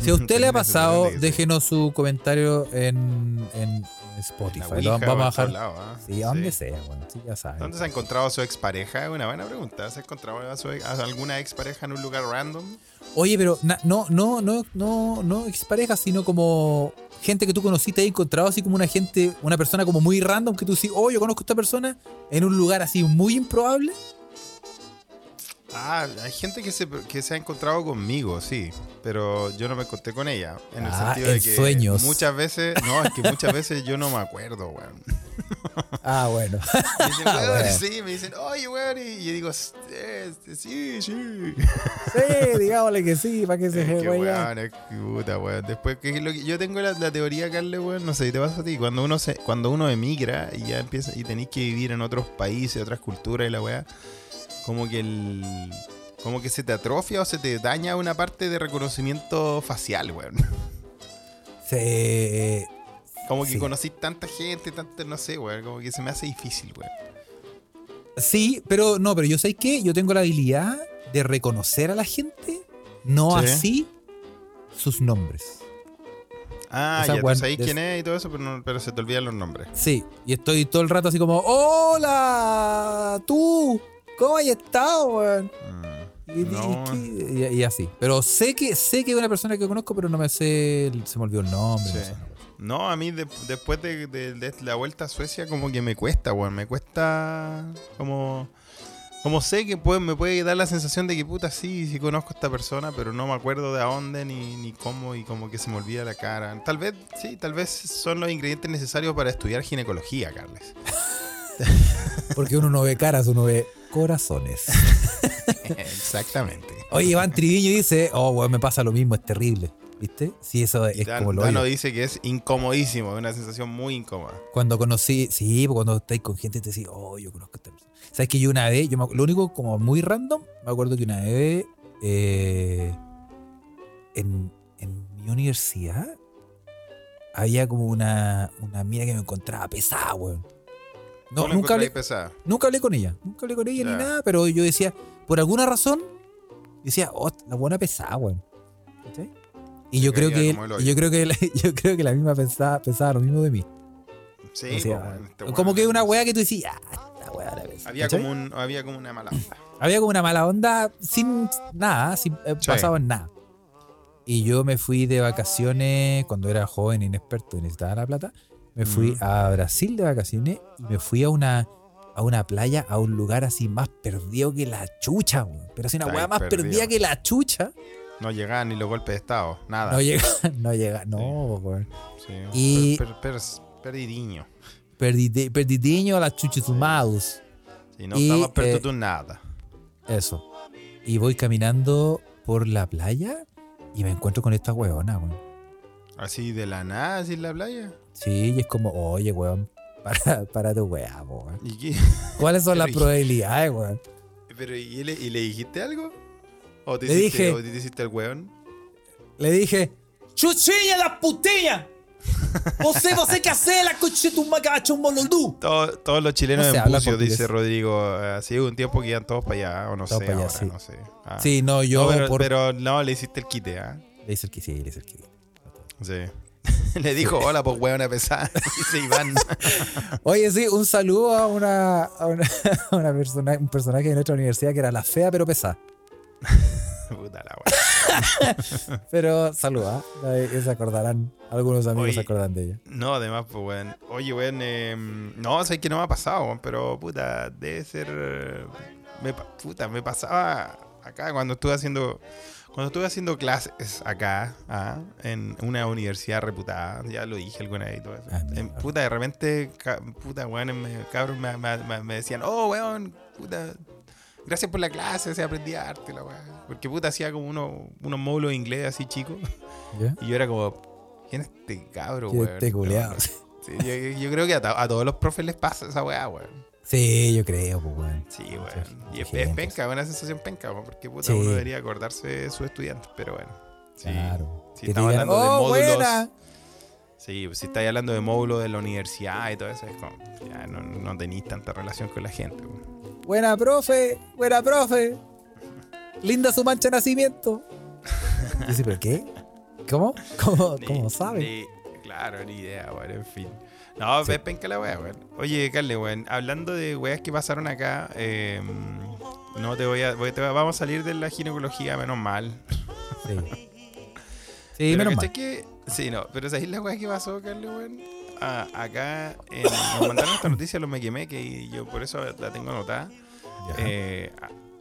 Si a usted le ha pasado, sí. déjenos su comentario en, en Spotify. Ouija vamos a bajar. ¿ah? Sí, a donde sea, bueno, sí, ya saben. ¿Dónde se ha encontrado a su expareja? Es una buena pregunta. ¿Se ha encontrado a, su- a alguna expareja en un lugar random? Oye, pero na- no, no, no, no, no exparejas, sino como gente que tú conociste y encontrado así como una gente, una persona como muy random que tú decís, oh, yo conozco a esta persona en un lugar así muy improbable. Ah, hay gente que se, que se ha encontrado conmigo, sí, pero yo no me encontré con ella. En el Ah, sentido de que sueños. muchas veces, no, es que muchas veces yo no me acuerdo, weón. Ah, bueno. Me dicen, Ah, bueno. sí, me dicen, oye, weón, y yo digo, "Eh, sí, sí. Sí, digámosle que sí, para que se Es que, je, weón, es que puta, weón. Después, que lo que- yo tengo la, la teoría, Carle, weón, no sé si te pasa a ti, cuando uno se, cuando uno emigra y ya empieza, y tenéis que vivir en otros países, otras culturas y la weá, como que el. Como que se te atrofia o se te daña una parte de reconocimiento facial, weón. Se- Como que Sí. conocís tanta gente, tanta, no sé, weón. Como que se me hace difícil, weón. Sí, pero no, pero yo sé que yo tengo la habilidad de reconocer a la gente, no Sí. así sus nombres. Ah, Esa ya tú weón sabés es- quién es y todo eso, pero, no- pero se te olvidan los nombres. Sí, y estoy todo el rato así como, hola, tú, ¿cómo has estado, weón? Mm. Y, y- No. y- y- y así. Pero sé que sé que es una persona que conozco, pero no me sé, se me olvidó el nombre. Sí. no sé. No, a mí de- después de, de- de la vuelta a Suecia como que me cuesta, weón. Me cuesta como... Como sé que puede, me puede dar la sensación de que puta sí, sí conozco a esta persona, pero no me acuerdo de a dónde ni, ni cómo y como que se me olvida la cara. Tal vez, sí, tal vez son los ingredientes necesarios para estudiar ginecología, Carles. Porque uno no ve caras, uno ve corazones. Exactamente. Oye, Iván Triviño dice, oh, weón, me pasa lo mismo, es terrible. ¿Viste? Sí, eso es Dan- como lo Dano dice que es incomodísimo, es una sensación muy incómoda. Cuando conocí, sí, pues cuando estáis con gente te decís, oh, yo conozco a esta persona. ¿Sabes que yo una vez, yo me lo único como muy random, me acuerdo que una vez eh, en, en mi universidad había como una, una mina que me encontraba pesada, weón. No, ¿Tú la nunca hablé, nunca hablé con ella, nunca hablé con ella ni nada, pero yo decía, por alguna razón, decía, oh, la buena pesada, weón. ¿Cachai? Y yo creo que hoyo. yo creo que la, yo creo que la misma pensaba, pensaba lo mismo de mí. Sí, O sea, weón, este como que una weá que tú decías, ah, esta weá la ves", Había como, un, había como una mala onda. Había como una mala onda sin nada, sin eh, Sí. pasaba en nada. Y yo me fui de vacaciones cuando era joven, inexperto y necesitaba la plata. Me fui Ujú. a Brasil de vacaciones y me fui a una, a una playa, a un lugar así más perdido que la chucha, weón. Pero así una weá más perdido. perdida que la chucha. No llegaban ni los golpes de estado, nada. No llega, no llega, no, weón. Sí, Y- per- per- per- perdidiño. Perdide- Perdideño a la chucha sumados. Sí, no Y, estaba perto eh, nada. Eso. Y voy caminando por la playa y me encuentro con esta weona, weón. Así de la nada, así en la playa. Sí, y es como, oye, weón, para, para tu weá, weón. ¿Y qué? ¿Cuáles son las Pero, ¿y- probabilidades, weón? Pero, ¿y le, y le dijiste algo? ¿O te, Le hiciste, dije- o te hiciste el weón? Le dije, ¡Chuchilla la putinha! Você, você quer hacer la coche tu magacho molondú. Todo- todos los chilenos No sé, en bucio, dice Rodrigo. eh, Así un tiempo que iban todos para allá, o no Todos sé, para allá, ahora, sí. no sé. Ah. Sí, no, yo No, pero, por... pero no, le hiciste el quite, ¿ah? Le hice el que sí, le hice el que Sí. le dijo, hola, pues weón, a pesar. Dice Iván. Oye, sí, un saludo a una, a una, a una persona, un personaje de nuestra universidad que era la fea pero pesada. Puta la weón. Pero saluda, se acordarán, algunos amigos Oye. se acordarán de ella. No, además, pues, weón. Oye, weón, eh, no, sé que no me ha pasado, weón, pero puta, debe ser. Me, puta, me pasaba acá cuando estuve haciendo. Cuando estuve haciendo clases acá, ah, en una universidad reputada, ya lo dije alguna vez y todo eso. Ah, En- puta, de repente, puta, weón, cabros me, me- me- me decían, oh, weón, puta, gracias por la clase, se aprendí arte, la weón. Porque puta, hacía como uno, unos módulos de inglés así chicos. ¿Ya? Y yo era como, ¿quién es este cabro, ¿Quién es weón? este no. Sí, yo, yo- creo que a, a todos los profes les pasa esa weá, weón. Sí, yo creo, pues, weón. Sí, weón. Y es, es penca, una sensación penca, weón, porque puta, Sí. uno debería acordarse de sus estudiantes, pero bueno. Sí. Claro. Si Que te estamos digan, hablando de ¡Oh, módulos. buena! Sí, si estáis hablando de módulos de la universidad y todo eso, es como, ya no, no tenéis tanta relación con la gente, weón. Buena, profe. Buena, profe. Linda su mancha de nacimiento. Dice, ¿pero qué? ¿Cómo? ¿Cómo, Ni- cómo sabe? ni- claro, ni idea, weón, en fin. No, sí. penca la wea, weón. Oye, Carle, weón, hablando de weas que pasaron acá, eh, no te voy a. voy- te vamos a salir de la ginecología, menos mal. Sí. Sí, Pero menos ¿cachai mal. que. Sí, no, pero ¿sabéis la wea que pasó, Carle, weón? Ah, acá en- nos mandaron esta noticia los Mequemeque y yo por eso la tengo anotada. Eh,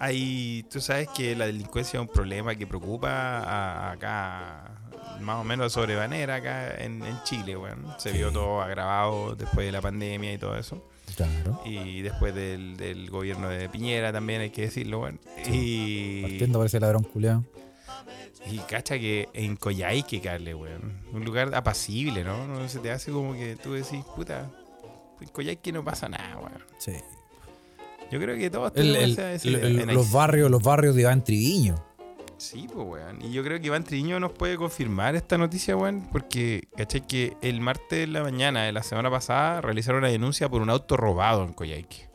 hay, tú sabes que la delincuencia es un problema que preocupa a- acá, más o menos sobremanera acá en, en Chile, weón. Se vio Sí. todo agravado después de la pandemia y todo eso. Claro. Y después del, del gobierno de Piñera también hay que decirlo, weón. Y, Partiendo por ese ladrón culiao. y cacha que en Coyhaique, Carle, weón. Un lugar apacible, ¿no? No se te hace como que tú decís, puta, en Coyhaique no pasa nada, weón. Sí. Yo creo que todos El- el- el- los barrios, los barrios de Iván Triviño. Sí, pues, weón. Y yo creo que Iván Triño nos puede confirmar esta noticia, weón, porque, ¿cachai? Que el martes de la mañana de la semana pasada realizaron una denuncia por un auto robado en Coyhaique.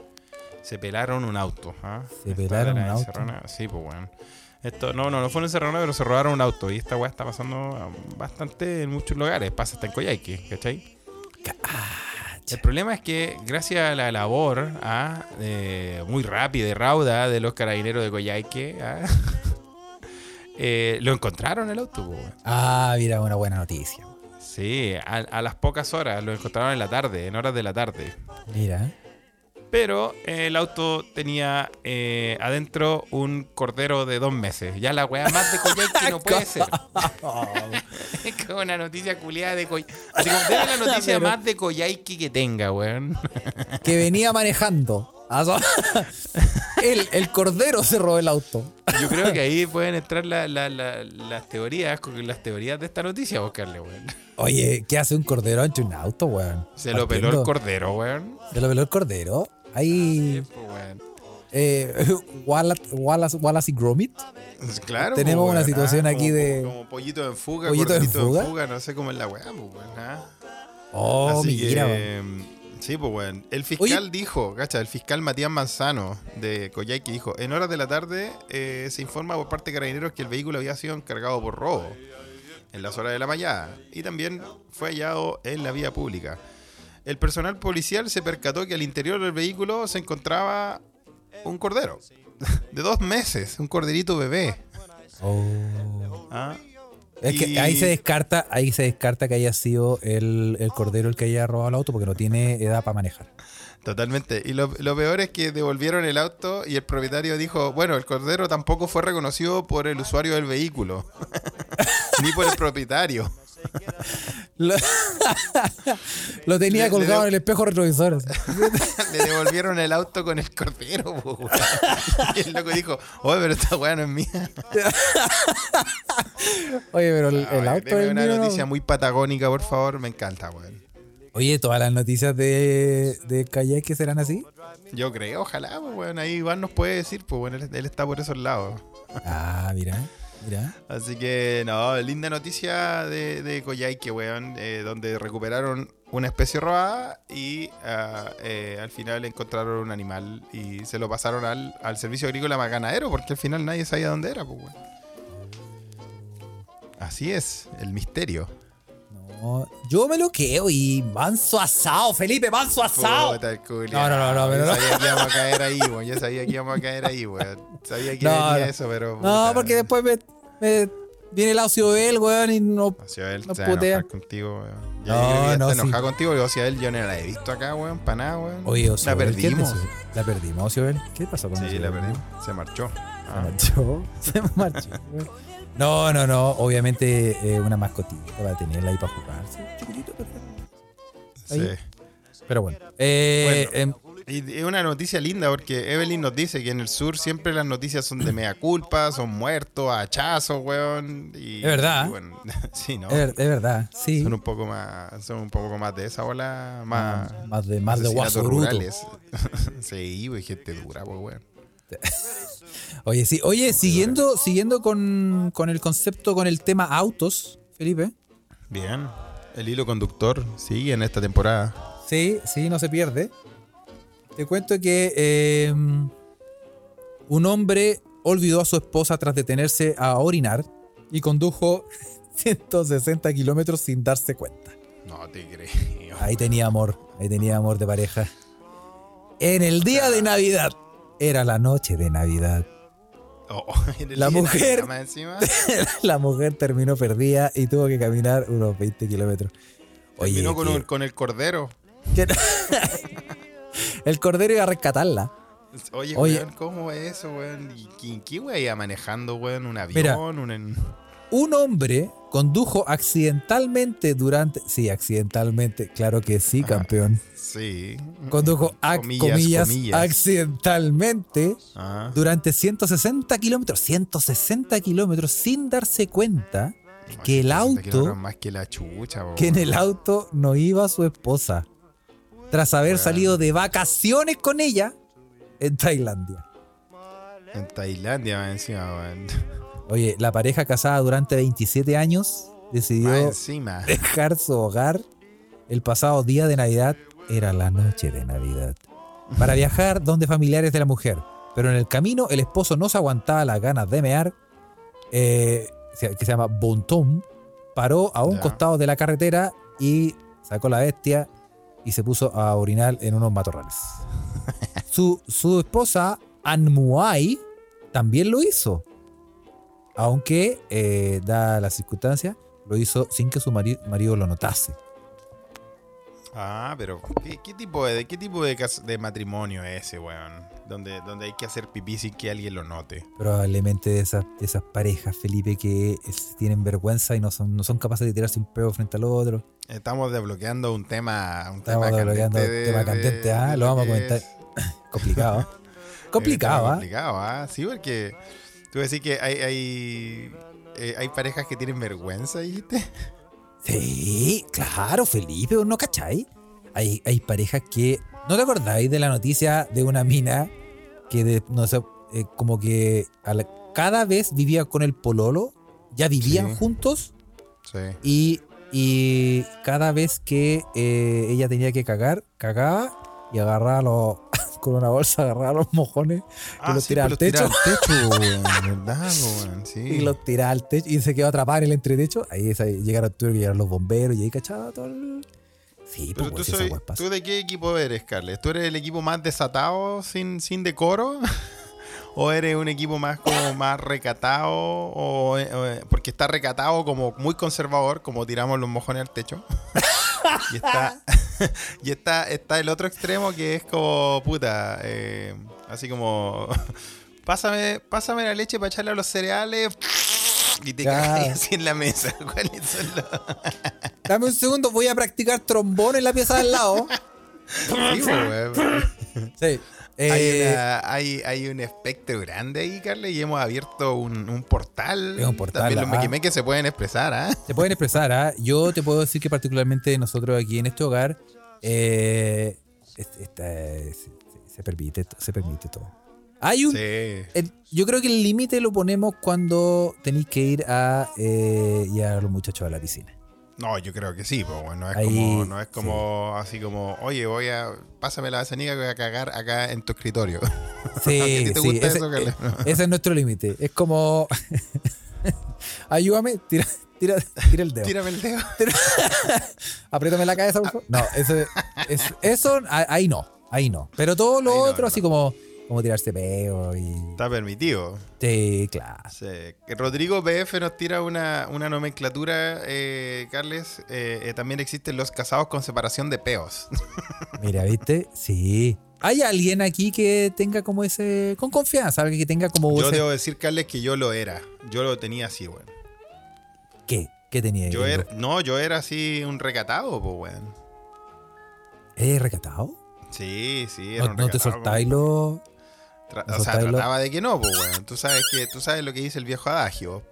Se pelaron un auto. ¿ah? Se Esta pelaron un auto. Sí, pues, weón. Esto, no, no, no fue en Encerrona, pero se robaron un auto. Y esta weá está pasando ah, bastante en muchos lugares. Pasa hasta en Coyhaique, ¿cachai? El problema es que gracias a la labor ah, eh, muy rápida y rauda de los carabineros de Coyhaique, ah, eh, lo encontraron el auto. po, weón. Ah, mira, una buena noticia. Sí, a, a las pocas horas, lo encontraron en la tarde, en horas de la tarde. Mira. Pero eh, el auto tenía eh, adentro un cordero de dos meses. Ya la weá más de Coyhaique no puede ser. Es como una noticia culiada de Coyhaique. Así como debe la noticia Pero- más de Coyhaique que tenga, weón. que venía manejando. Ah, el, el cordero se robó el auto. Yo creo que ahí pueden entrar la- la- la- las teorías, las teorías de esta noticia, buscarle, weón. Oye, ¿qué hace un cordero entre un auto, weón? Se lo peló el cordero, weón. Se lo peló el cordero. Ahí. Pues, weón. Eh, Wallace, Wallace, Wallace y Gromit. Claro. Tenemos pues, una situación Ah, aquí de- Como pollito en fuga, ¿Pollito en fuga? no sé cómo es la weá, pues, weón. ah. Oh, Así mira. que, mm, sí, pues, weón. El fiscal dijo, cacha, el fiscal Matías Manzano de Coyhaique dijo, en horas de la tarde eh, se informa por parte de carabineros que el vehículo había sido encargado por robo en las horas de la mañana y también fue hallado en la vía pública. El personal policial se percató que al interior del vehículo se encontraba un cordero de dos meses, un corderito bebé. Oh. ¿ah? Es que ahí se descarta, ahí se descarta que haya sido el, el cordero el que haya robado el auto porque no tiene edad para manejar. Totalmente. Y lo, lo peor es que devolvieron el auto y el propietario dijo, bueno, el cordero tampoco fue reconocido por el usuario del vehículo, ni por el propietario. Lo, lo tenía Le- colgado en el espejo retrovisor. Le devolvieron el auto con el cordero. po, y el loco dijo, oye, pero esta weá no es mía. Oye, pero el, el Ay, auto deme del una mío no- noticia muy patagónica, por favor. Me encanta, weón. Oye, todas las noticias de, de Kayak serán así. Yo creo, ojalá, pues, weón. Ahí Iván nos puede decir, pues, bueno, él, él está por esos lados. Ah, mira, mira. Así que, no, linda noticia de, de Coyhaique, weón, eh, donde recuperaron una especie robada y ah, eh, al final encontraron un animal y se lo pasaron al, al servicio agrícola más ganadero porque al final nadie sabía dónde era, pues, weón. Así es, el misterio. No, yo me lo quedo y manso asado, Felipe, manso asado. Puta. No, no, no, no, pero Yo no. sabía que íbamos a caer ahí, weón. Yo sabía que íbamos a caer ahí, weón. Sabía que No, venía no. eso, pero. No, porque después me, me viene el audio de él, weón, y no. Sea, él No se putea. contigo, weón. Ya No, no, está sí. enojado contigo, porque sea, él yo no la he visto acá, weón, para nada, weón. Oye, Ocio, la ¿qué perdimos. La perdimos, Ocio, ¿Qué pasó con Sí, Ocio, la weón? perdimos. Se marchó. Se Ah. marchó. Se marchó. weón. No, no, no. Obviamente eh, una mascotita va a tenerla ahí para jugar. Sí, chiquitito, perfecto. Sí. Pero bueno. Eh, em, Y es una noticia linda porque Evelyn nos dice que en el sur siempre las noticias son de mea culpa, son muertos, hachazos, weón. Y, Es verdad. y bueno, sí, ¿no? es, ver- es verdad, sí. Son un poco más, son un poco más de esa ola, más, Ah, más de, más de rurales. sí, pues gente dura, pues, weón. Oye, sí. Oye, siguiendo, siguiendo con, con el concepto, con el tema autos, Felipe. Bien. El hilo conductor sigue en esta temporada. Sí, sí, no se pierde. Te cuento que eh, un hombre olvidó a su esposa tras detenerse a orinar y condujo 160 kilómetros sin darse cuenta. No te creo. Ahí tenía amor, ahí tenía amor de pareja. En el día de Navidad, era la noche de Navidad. Oh, La mujer- la mujer terminó perdida y tuvo que caminar unos 20 kilómetros. Oye, Terminó con, que- un- con el cordero. que- el cordero iba a rescatarla. Oye, Oye. weón, ¿cómo es eso, weón? ¿Y quién, qué weón iba manejando, weón? ¿Un avión? Mira. un hombre condujo accidentalmente durante. Sí, accidentalmente, claro que sí, campeón. Sí. Condujo, Comillas, comillas, comillas. accidentalmente Ah. durante 160 kilómetros. 160 kilómetros sin darse cuenta que el 60 auto. Más que la chucha, po, que en el weón. auto no iba su esposa. Tras haber salido de vacaciones con ella en Tailandia. En Tailandia, encima, weón. Oye, la pareja casada durante 27 años decidió encima. dejar su hogar el pasado día de Navidad. Era la noche de Navidad. Para viajar donde familiares de la mujer. Pero en el camino el esposo no se aguantaba las ganas de mear. eh, que se llama Bontom. Paró a un costado de la carretera y sacó la bestia y se puso a orinar en unos matorrales. su, su esposa, Anmuai, también lo hizo. Aunque, eh, da la circunstancia, lo hizo sin que su mari- marido lo notase. Ah, pero ¿qué, qué tipo de, de qué tipo de, de matrimonio es ese, weón? Donde, donde hay que hacer pipí sin que alguien lo note. Probablemente de esas, de esas parejas, Felipe, que es- tienen vergüenza y no son, no son capaces de tirarse un peo frente al otro. Estamos desbloqueando un tema, un Estamos tema desbloqueando candente. un tema candente, ah, de lo vamos a comentar. Complicado. ¿eh? Complicado, ¿ah? complicado, ah. Sí, porque tú decís que hay, hay, eh, hay parejas que tienen vergüenza, dijiste. Sí, claro, Felipe, ¿no cachai? Hay, hay parejas que. ¿No te acordáis de la noticia de una mina que, de, no sé, eh, como que a la- cada vez vivía con el pololo? Ya vivían Sí. juntos Sí. y, y cada vez que eh, ella tenía que cagar, cagaba y agarraba los. Con una bolsa, agarraba los mojones Ah, los sí, al los tira al techo, y los tiraba al techo y se quedó atrapado en el entretecho. Ahí esa- llegaron, tuvieron que llegar los bomberos y ahí cachaba todo el. Sí, Pero pues, tú, soy-. ¿tú de qué equipo eres, Carles? ¿Tú eres el equipo más desatado sin, sin decoro? ¿O eres un equipo más como más recatado? O, o- porque está recatado como muy conservador, como tiramos los mojones al techo. y está, y está, está el otro extremo que es como, puta, eh, así como, pásame, pásame la leche para echarle a los cereales. Y te caes así en la mesa. ¿Cuáles son los...? Dame un segundo, voy a practicar trombón en la pieza del lado. Sí, pues, weón. Sí. Hay, Eh, una- hay, hay un espectro grande ahí, Carle, y hemos abierto un, un portal. Es un portal, También los ah. mequimeques se pueden expresar, ¿ah? Se pueden expresar, ¿ah? Yo te puedo decir que particularmente nosotros aquí en este hogar, eh, es- esta- se, se- permite, se permite todo. Hay un, Sí. el- yo creo que el límite lo ponemos cuando tenéis que ir a eh, llevar a los muchachos a la piscina. No, yo creo que sí, pues bueno, no es Ahí, como, no es como así como, oye, voy a, pásame la cenica que voy a cagar acá en tu escritorio. Sí, ¿A ti te sí, gusta ese, eso, eh, ese es nuestro límite. Es como, ayúdame, tira, tira, tira el dedo. Tírame el dedo. Apriétame la cabeza, por favor. No, eso, es- eso ahí no, ahí no. Pero todo lo Ahí otro, no, así no. como, como tirarse peo y. Está permitido. Sí, claro. Sí. Rodrigo BF nos tira una, una nomenclatura, eh, Carles. eh, eh, también existen los casados con separación de peos. Mira, ¿viste? Sí. ¿Hay alguien aquí que tenga como ese. con confianza? Alguien que tenga como Yo ese. debo decir, Carles, que yo lo era. Yo lo tenía así, weón. ¿Qué? ¿Qué tenía Yo era, no, yo era así un recatado, pues, weón. ¿Eres recatado? Sí, sí, era ¿No, un no te soltáis los. Tra- o sea, trataba de que no, pues, weón. Tú sabes que, tú sabes lo que dice el viejo adagio.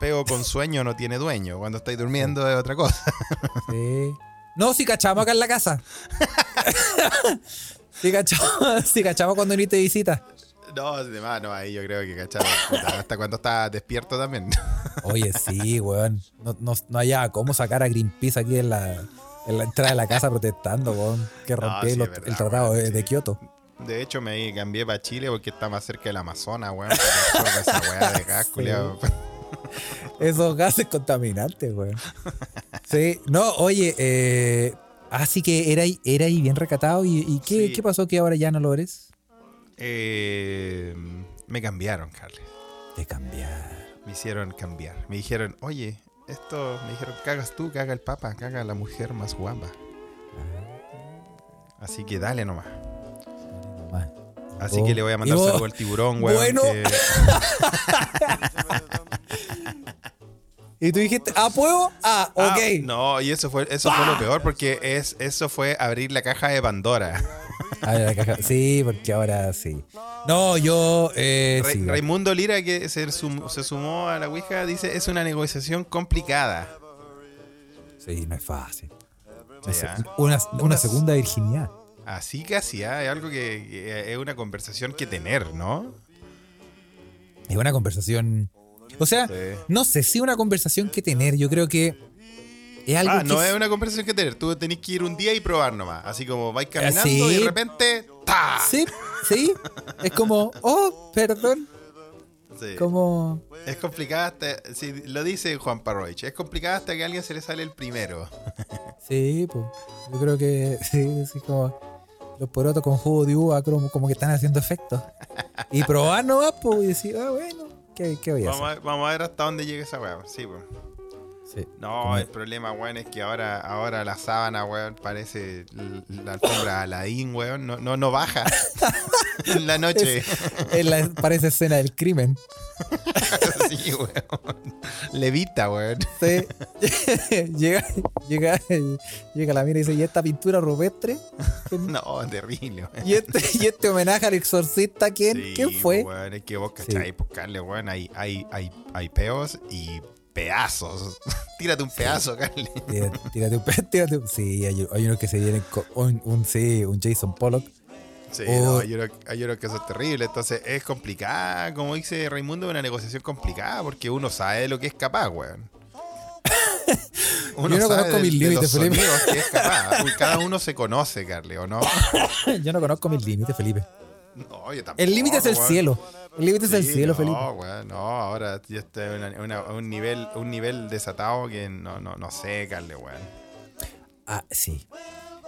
Peo con sueño no tiene dueño. Cuando estáis durmiendo es otra cosa. Sí. No, si cachamos acá en la casa. si cachamos, si cachamos cuando viniste de visita. No, además, no, ahí yo creo que puta, Hasta cuando estaba despierto también. Oye, sí, weón. No, no, no haya cómo sacar a Greenpeace aquí en la, en la entrada de la casa protestando, weón. Que rompí sí, verdad, el tratado weón, de. Kioto. De hecho, me cambié para Chile porque está más cerca del Amazonas, weón. Por esa weá de gas, Sí. Esos gases contaminantes, weón. Sí, no, oye, eh, así que era, ahí- era ahí bien recatado. ¿Y, y qué, Sí. qué pasó que ahora ya no lo eres? Eh, me cambiaron, Carles. De cambiar. Me hicieron cambiar. Me dijeron, oye, esto, me dijeron, cagas tú, caga el papa, caga la mujer más guapa. Así que dale nomás. Así que le voy a mandar saludo al tiburón, weón. Bueno. que- ¿Y tú dijiste, ah, puedo? Ah, Ah, ok. no, y eso fue, eso fue lo peor porque es, eso fue abrir la caja de Pandora. A ver, la caja. Sí, porque ahora sí. No, yo. Eh, sí, Raimundo Lira, que se, sum- se sumó a la Ouija, dice es una negociación complicada. sí, no es fácil. Una, una segunda virginidad. Así casi, ¿ah? es algo que, que es una conversación que tener, ¿no? Es una conversación. O sea, Sí. no sé si una conversación que tener. Yo creo que es algo Ah, que no es- es una conversación que tener. Tú tenés que ir un día y probar nomás. Así como vais caminando sí. y de repente. ¡Ta! Sí, sí. Es como, oh, perdón. Sí. Como. Es complicado hasta. sí, lo dice Juan Parroich. Es complicado hasta que a alguien se le sale el primero. Sí, pues. Yo creo que sí, sí, como. Los porotos con jugo de uva como, como que están haciendo efecto. Y probar nomás, pues, y decir, ah, bueno, ¿qué, qué voy a Vamos hacer? a, vamos a ver hasta dónde llega esa weá. Sí, pues. Sí. No, el problema, weón, es que ahora, ahora la sábana, weón, parece la alfombra Aladdin, weón. No, no, no baja en la noche. Es la, parece escena del crimen. sí, weón. Levita, weón. Sí. llega, llega, llega la mina y dice, ¿y esta pintura rupestre? No, terrible, weón. ¿Y este, y este homenaje al exorcista quién? Sí, ¿Quién fue? Weón, es que vos Sí. cachai, pues, Carle, weón, hay, hay, hay, hay peos y pedazos. Tírate un pedazo, Carle. Tírate, tírate un pe- tírate un- Sí, hay, hay unos que se vienen con un, un- sí, un Jason Pollock. Sí, Oh. no, hay unos, hay unos que son terribles. Entonces es complicada, como dice Raimundo, es una negociación complicada porque uno sabe de lo que es capaz, weón. Uno Yo no sabe conozco de- mis límites, Felipe. que es capaz. Cada uno se conoce, Carle, ¿o no? Yo no conozco mis límites, Felipe. No, yo tampoco, El límite es el weón. cielo. Límite es el Sí, cielo, no, Felipe. no, ahora una- una- un, nivel, un nivel desatado que no, no, no sé, Carle, weón. Ah, sí.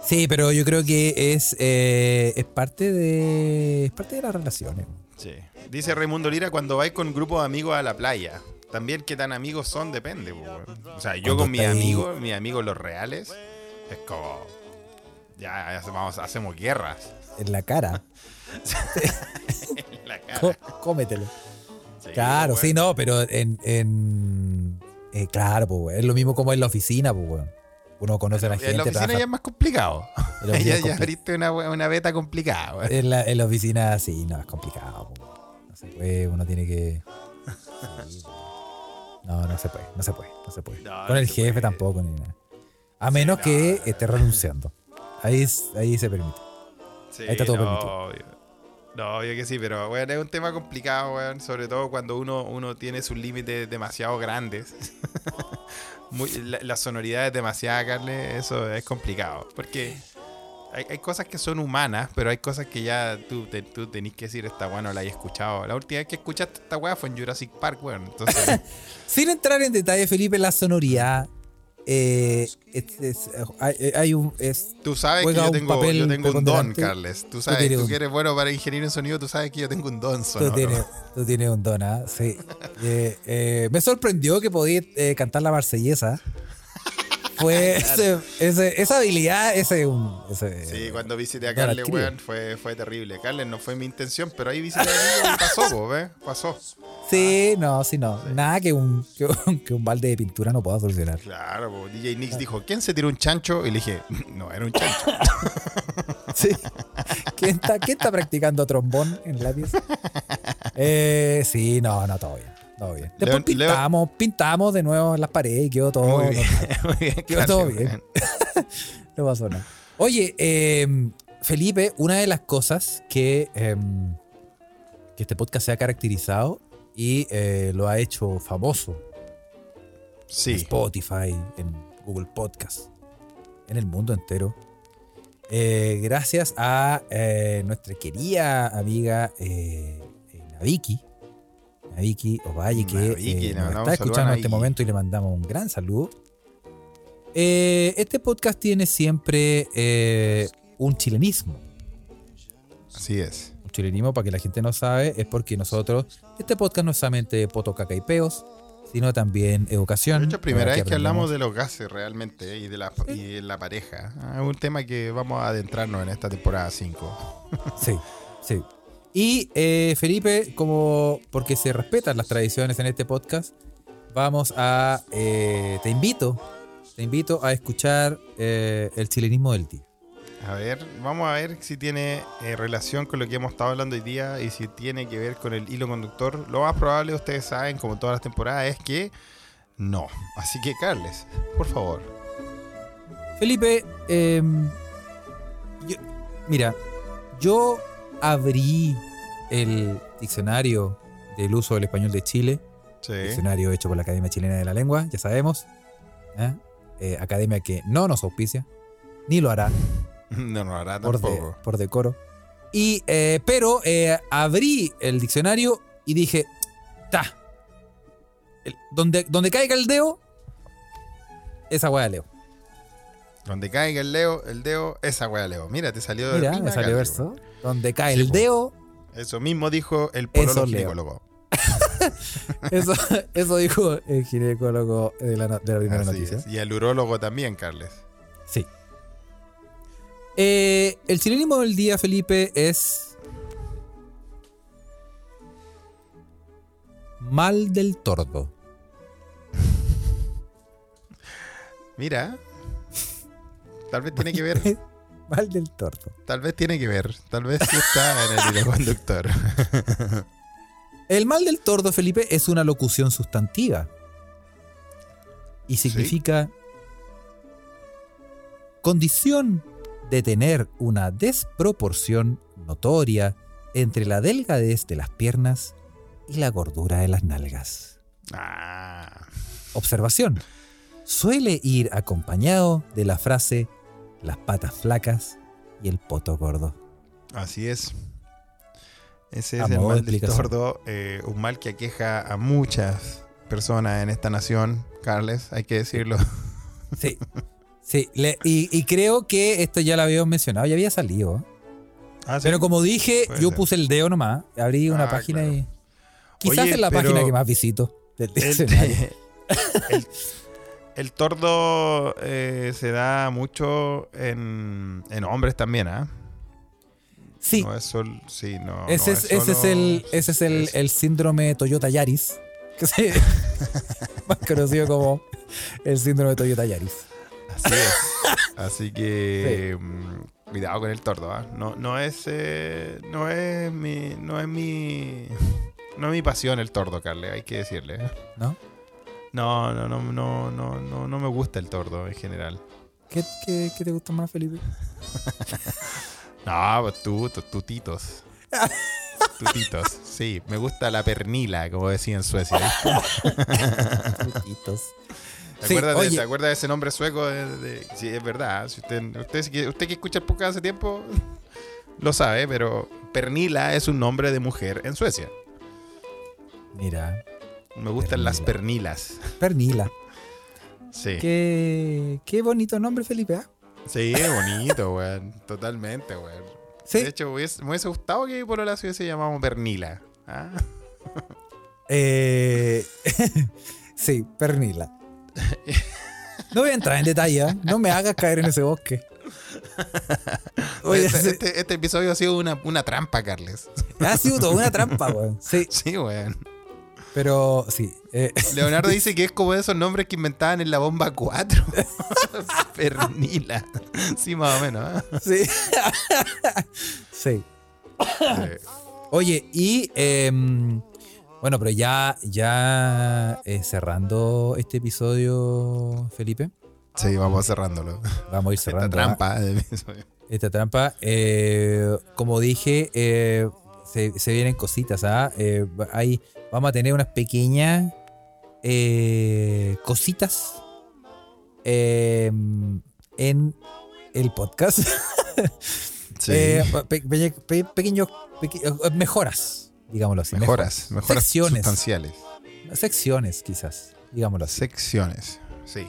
Sí, pero yo creo que es, eh, es parte de. Es parte de las relaciones. Sí. Dice Raimundo Lira, cuando vais con un grupo de amigos a la playa, también qué tan amigos son depende. po, weón. O sea, yo con mis amigos, mis amigos los reales, es como... Ya, ya hacemos, hacemos guerras. En la cara. En la cara. có- cómetelo. Sí, Claro, weón. sí, no, pero en. en eh, claro, pues. Es lo mismo como en la oficina, pues, weón. Uno conoce a la gente. En la oficina trabaja- ya es más complicado. Ya, ya compli- abriste una, una beta complicada. weón. En la, en la oficina, sí, no, es complicado. po. No se puede, uno tiene que. sí, no, no se puede, no se puede, no se puede. No, Con el jefe puede. tampoco, ni nada. A menos no. que esté renunciando. Ahí, ahí se permite. Sí, Ahí está todo no, permitido. obvio. No, obvio que sí, pero bueno, es un tema complicado, weón. Sobre todo cuando uno, uno tiene sus límites demasiado grandes. La, sonoridad es demasiada, Carle, eso es complicado. Porque hay, hay cosas que son humanas, pero hay cosas que ya tú, tú tenés que decir, esta weá no la hay escuchado. La última vez que escuchaste esta weá fue en Jurassic Park, weón. Entonces, Sin entrar en detalle, Felipe, la sonoridad. Eh, es- es- hay, hay un. Es, tú sabes que yo un tengo, papel yo tengo un don. Carles. Tú sabes, tú un- que eres bueno para ingeniero en sonido, tú sabes que yo tengo un don tú, sonoro. tienes, tú tienes un don, ¿ah? Sí. Eh, eh, me sorprendió que podías eh, cantar la marsellesa. Fue ese- ese- esa habilidad, ese. Un, ese Sí, cuando visité a Carles, weón, fue, fue terrible. Carles no fue mi intención, pero ahí visité a y pasó, ¿ves? Pasó. Sí, no, sí, no. Nada que un, que, un, que un balde de pintura no pueda solucionar. Claro, po. DJ Nix dijo, ¿quién se tiró un chancho? Y le dije, no, era un chancho. Sí. ¿Quién está, quién está practicando trombón en la pieza? Eh, sí, no, no, todo bien. Todo bien. Después pintamos, pintamos de nuevo las paredes y quedó todo. Muy bien, muy bien. Quedó Carles, todo bien. No pasó nada. Oye, eh, Felipe, una de las cosas que, eh, que este podcast se ha caracterizado y eh, lo ha hecho famoso en Sí, Spotify, en Google Podcast, en el mundo entero, Eh, gracias a eh, nuestra querida amiga eh, Naviki. Naviki Ovalle, que eh, nos está a escuchando en este momento y le mandamos un gran saludo. Eh, este podcast tiene siempre eh, un chilenismo. Así es. Un chilenismo, para que la gente no sabe, es porque nosotros, este podcast no es solamente poto, caca y peos, sino también educación. De hecho, primera vez que hablamos de los gases realmente y de la, y de la pareja. Ah, Es un tema que vamos a adentrarnos en esta temporada 5. Sí, sí. Y eh, Felipe, como porque se respetan las tradiciones en este podcast, vamos a. eh, te invito, te invito a escuchar eh, el chilenismo del día. A ver, vamos a ver si tiene relación con lo que hemos estado hablando hoy día y si tiene que ver con el hilo conductor. Lo más probable, ustedes saben, como todas las temporadas, es que no. Así que, Carles, por favor. Felipe, eh, yo- mira, yo abrí el diccionario del uso del español de Chile, Sí. diccionario hecho por la Academia Chilena de la Lengua, ya sabemos, ¿eh? Eh, academia que no nos auspicia, ni lo hará. No nos hará por, de- tampoco. por decoro. Y, eh, pero abrí el diccionario y dije, ta. El- donde, donde caiga el dedo, esa weá leo. Donde caiga el Leo, el Deo, esa wea Leo. Mira, te salió de Mira, rima, me salió verso. Donde cae Sí, el dedo, Eso mismo dijo el pololo ginecólogo. eso, eso dijo el ginecólogo de la, de la primera Así noticia. es. Y el urólogo también, Carles. Sí. Eh, el chilenismo del día, Felipe, es. Mal del tordo. Mira. Tal vez tiene que ver. Mal del tordo. Tal vez tiene que ver. Tal vez sí está en el hilo conductor. El mal del tordo, Felipe, es una locución sustantiva. Y significa condición de tener una desproporción notoria entre la delgadez de las piernas y la gordura de las nalgas. Ah. Observación. Suele ir acompañado de la frase las patas flacas y el poto gordo. Así es. Ese A es el mal del tordo, eh, un mal que aqueja a muchas personas en esta nación, Carles, hay que decirlo. Sí. Sí, le- y, y creo que esto ya lo habíamos mencionado, ya había salido. Ah, sí. Pero como dije, Puede yo ser. puse el dedo nomás, abrí una Ah, página claro. y... Quizás Oye, es la página que más visito del el- el tordo eh, se da mucho en, en hombres también, ¿ah? Sí, No es sol, sí, no. ese, no es, ese es solo- el, ese es el, es- el síndrome Toyota Yaris, que se, más conocido como el síndrome Toyota Yaris. Así es. Así que mm, cuidado con el tordo, ¿ah? No, no es eh, no es mi no es mi no es mi pasión el tordo, Carle, hay que decirle. ¿eh? ¿No? No, no, no, no, no, no, no me gusta el tordo en general. ¿Qué, qué, qué te gusta más, Felipe? No, pues tú, tú, tutitos. Tutitos, sí. Me gusta la pernila, como decía en Suecia. Frutitos. ¿Te, Sí, acuerdas de, oye. ¿Te acuerdas de ese nombre sueco? De- de- sí, es verdad. Si usted, usted, usted que escucha el podcast hace tiempo lo sabe, pero Pernila es un nombre de mujer en Suecia. Mira, Me gustan las pernilas. Pernila. Sí. Qué, qué bonito nombre, Felipe. ¿ah? Sí, bonito, weón. Totalmente, weón. Sí. De hecho, me hubiese, me hubiese gustado que por la ciudad se llamamos Pernila. ¿ah? Eh, sí, pernila. No voy a entrar en detalle, ¿eh? no me hagas caer en ese bosque. Oye, este, este- este episodio ha sido una, una trampa, Carles. ha sido toda una trampa, weón. Sí, Sí, weón. Pero sí. eh, Leonardo dice que es como esos nombres que inventaban en la bomba 4. Pernila. Sí, más o menos. ¿ah? sí. sí. Sí. Oye, y em, bueno, pero ya, ya eh, cerrando este episodio, Felipe, Sí, vamos cerrándolo. vamos a ir Esta cerrando. ¿ah? trampa del episodio. esta trampa. eh, como dije, eh, se, se vienen cositas. ¿ah? Eh, hay, vamos a tener unas pequeñas eh, cositas eh, en el podcast. Sí. Eh, pe- pe- pe- pequeños peque- eh, mejoras, digámoslo así. mejoras, mejoras Secciones. sustanciales. Secciones, quizás, digámoslo así. Secciones. Sí.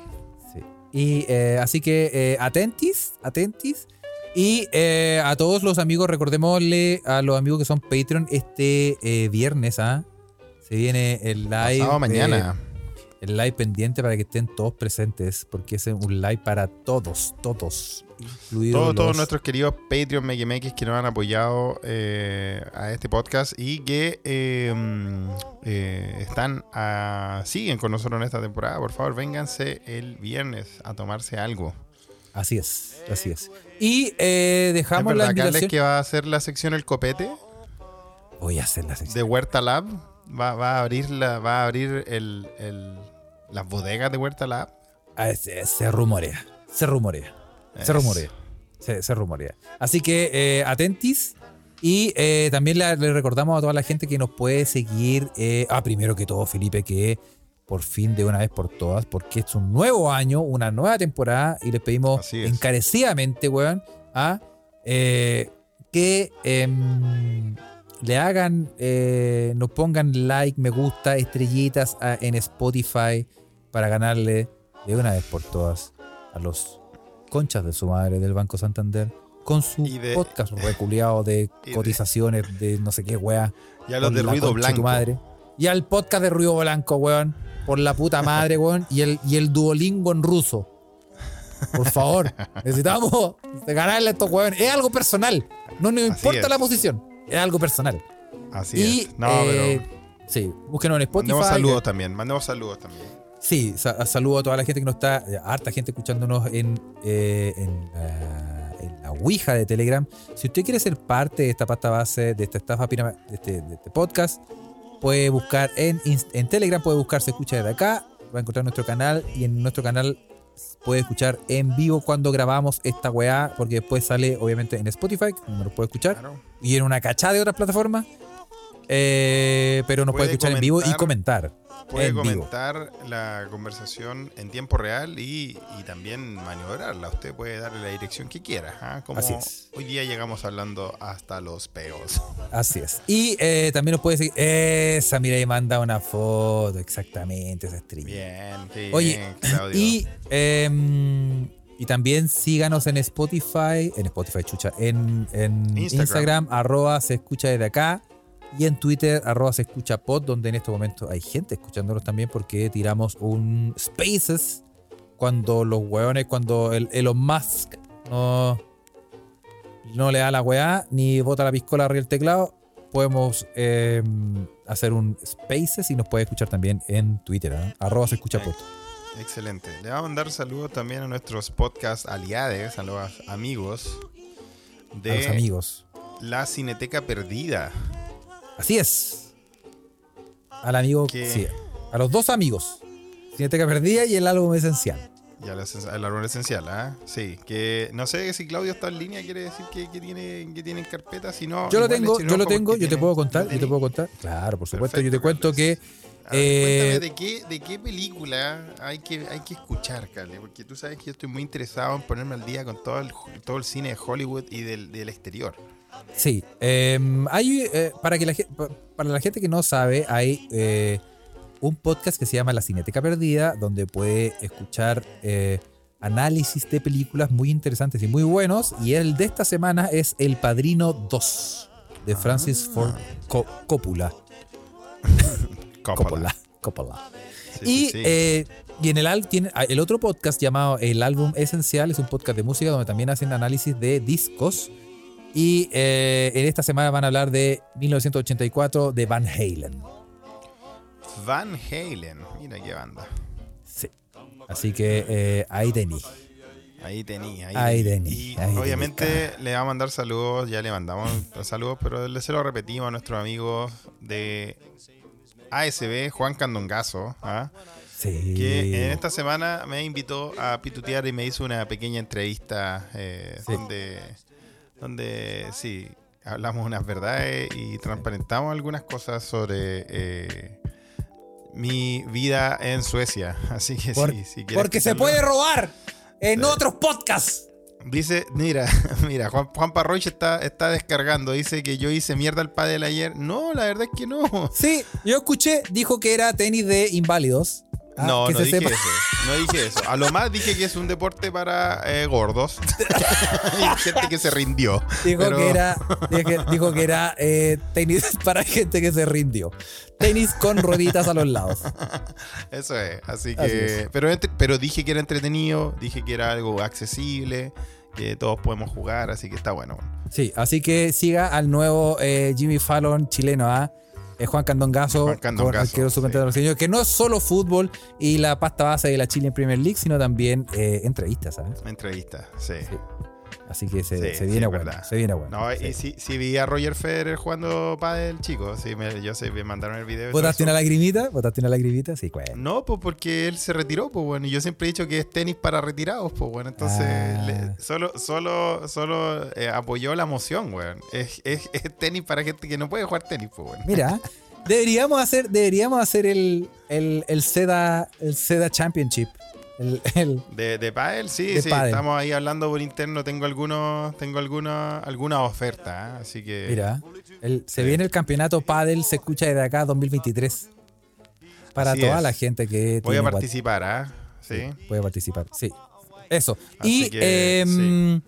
Sí. Y eh, así que atentis, atentis. Y eh, a todos los amigos, recordémosle a los amigos que son Patreon este eh, viernes, ¿ah? Se viene el live. Pasado mañana. el live pendiente para que estén todos presentes, porque es un live para todos, todos, incluidos Todos, todos nuestros queridos Patreon MX que nos han apoyado eh, a este podcast y que eh, mm, eh, están a- siguen con nosotros en esta temporada. Por favor, vénganse el viernes a tomarse algo. Así es, así es. Y ¿Es dejamos la verdad, Carles, invitación. que va a hacer la sección El Copete Voy a hacer la sección. de Huerta Lab? Va, va a abrir, la, va a abrir el, el- las bodegas de Huerta Lab. Ah, se, se rumorea, se rumorea. Se rumorea. Se, se rumorea. Así que eh, atentis. Y eh, también le, le recordamos a toda la gente que nos puede seguir. eh, ah, primero que todo, Felipe, que por fin de una vez por todas, porque es un nuevo año, una nueva temporada, y les pedimos encarecidamente, weón, a eh, que em, le hagan, eh, nos pongan like, me gusta, estrellitas a- en Spotify para ganarle de una vez por todas a los conchas de su madre del Banco Santander con su de- podcast reculeado de cotizaciones de no sé qué weá. Y a los de Ruido de tu Blanco. madre. Y al podcast de Ruido Blanco, weón. Por la puta madre, weón. Y el, y el Duolingo en ruso. Por favor. necesitamos ganarle a estos weones. Es algo personal. No nos importa la posición. Es algo personal. Así y, es. No, eh, pero Sí, búsquenos en Spotify. mandemos saludos también. Mandemos saludos también. Sí, sa- saludo a toda la gente que nos está, eh, harta gente escuchándonos en, eh, en, la, en la Ouija de Telegram. Si usted quiere ser parte de esta pasta base, de esta estafa de este, de este podcast, puede buscar en, en Telegram, puede buscar Se Escucha desde acá, va a encontrar nuestro canal y en nuestro canal puede escuchar en vivo cuando grabamos esta weá, porque después sale obviamente en Spotify, donde nos puede escuchar, Claro. y en una cachada de otras plataformas. Eh, pero nos puede, Puede escuchar en vivo y comentar. Puede vivo. comentar la conversación en tiempo real y, y también maniobrarla. Usted puede darle la dirección que quiera. ¿ah? Como Así es. hoy día llegamos hablando hasta los peos. Así es. Y eh, también nos puede seguir. Esa, mira, ahí manda una foto, exactamente, esa estrella. Bien, qué Oye, bien, Claudio. Y, em, y también síganos en Spotify, en Spotify, chucha, en, en Instagram. Instagram. arroba se escucha desde acá, y en Twitter, arroba se escucha pod, donde en este momento hay gente escuchándonos también porque tiramos un Spaces cuando los hueones, cuando el Elon Musk no, no le da la weá, ni bota la piscola arriba del teclado, podemos em, hacer un Spaces y nos puede escuchar también en Twitter, ¿ah? arroba se escucha pod. Excelente. Le vamos a mandar saludos también a nuestros podcast aliados, a los amigos de a los amigos. la Cineteca Perdida. Así es. Al amigo, sí, a los dos amigos. Cineteca Perdida y el álbum esencial. Y a la esencia- al árbol esencial, ¿ah? Sí, que no sé si Claudio está en línea, quiere decir que, que tiene, que tiene en carpeta, si no... Yo lo tengo, yo lo tengo, yo te puedo contar, yo te puedo contar. Claro, por supuesto, yo te cuento que ver, eh, cuéntame de qué, de qué película hay que, hay que escuchar, Carle, porque tú sabes que yo estoy muy interesado en ponerme al día con todo el, todo el cine de Hollywood y del, del exterior. Sí, eh, hay eh, para que la gente, para la gente que no sabe, hay eh, un podcast que se llama La Cineteca Perdida, donde puede escuchar eh, análisis de películas muy interesantes y muy buenos. Y el de esta semana es El Padrino 2 de Francis Ah. Ford Co- Coppola. Coppola. Coppola. Sí, y, sí, eh, y en el, tiene, ah, el otro podcast llamado El Álbum Esencial es un podcast de música donde también hacen análisis de discos. Y eh, en esta semana van a hablar de 1984 de Van Halen. Van Halen, mira qué banda. Sí. Así que eh, ahí tení. Ahí tenía. Ahí, Ahí tení. tení, Y ahí obviamente le va a mandar saludos, ya le mandamos saludos, pero le se lo repetimos a nuestros amigos de ASB, Juan Candongazo, ¿ah? Sí. que en esta semana me invitó a pitutear y me hizo una pequeña entrevista eh, Sí. donde, donde sí, hablamos unas verdades y transparentamos algunas cosas sobre eh, mi vida en Suecia. Así que Por- sí, si porque se puede robar en Sí. otros podcasts. Dice, mira, mira, Juan, Juan está, está descargando. Dice que yo hice mierda al pádel ayer. No, la verdad es que no. Sí, yo escuché, dijo que era tenis de inválidos. Ah, no, no se dije sepa. eso. No dije eso. A lo más dije que es un deporte para eh, gordos. y gente que se rindió. Dijo Pero- que era, dijo que, dijo que era eh, tenis para gente que se rindió. Tenis con rueditas a los lados. Eso es. Así que. Así es. Pero, pero dije que era entretenido. Dije que era algo accesible. Que todos podemos jugar. Así que está bueno. Sí, así que siga al nuevo eh, Jimmy Fallon chileno, ¿ah? Eh, Juan Candongazo, Juan Candongazo, arquero suplente brasileño, que no es solo fútbol y la pasta base de la Chile en Premier League, sino también eh, entrevistas, ¿sabes? Entrevista. Sí. Sí. Así que se, Sí, se sí, viene es bueno, verdad. se viene bueno. No, sí. y sí, sí vi a Roger Federer jugando pádel, chico. Sí, me, yo sé, me mandaron el video. ¿Votaste una lagrimita? ¿Votaste una lagrimita? Sí, bueno. No, pues porque él se retiró, pues bueno. Y yo siempre he dicho que es tenis para retirados, pues bueno. Entonces, Ah. le- solo, solo, solo eh, apoyó la moción, weón. Es, es- es tenis para gente que no puede jugar tenis, pues bueno. Mira, deberíamos hacer, deberíamos hacer el, el, el SEDA, el SEDA Championship. El, el- De, de pádel, sí, De sí. pádel. Estamos ahí hablando por interno. Tengo algunos, tengo alguna, alguna oferta, ¿eh? así que. mira, el- se Sí. viene el campeonato Padel, se escucha desde acá 2023. Para Así toda es. la gente que Voy a participar, ¿ah? Sí. puede participar. Sí. Eso. Así y que, em,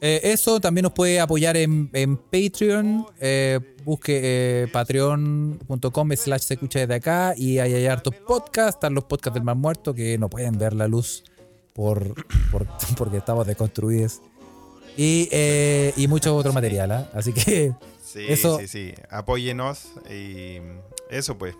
eh, eso también nos puede apoyar en, en Patreon. Eh, busque eh, patreon.com slash se escucha desde acá. Y ahí hay hartos podcasts. Están los podcasts del más muerto que no pueden ver la luz por, por- porque estamos desconstruidos. Y, eh, y mucho otro material. ¿ah? Así que Sí, Eso- sí, sí. Apóyenos y eso pues.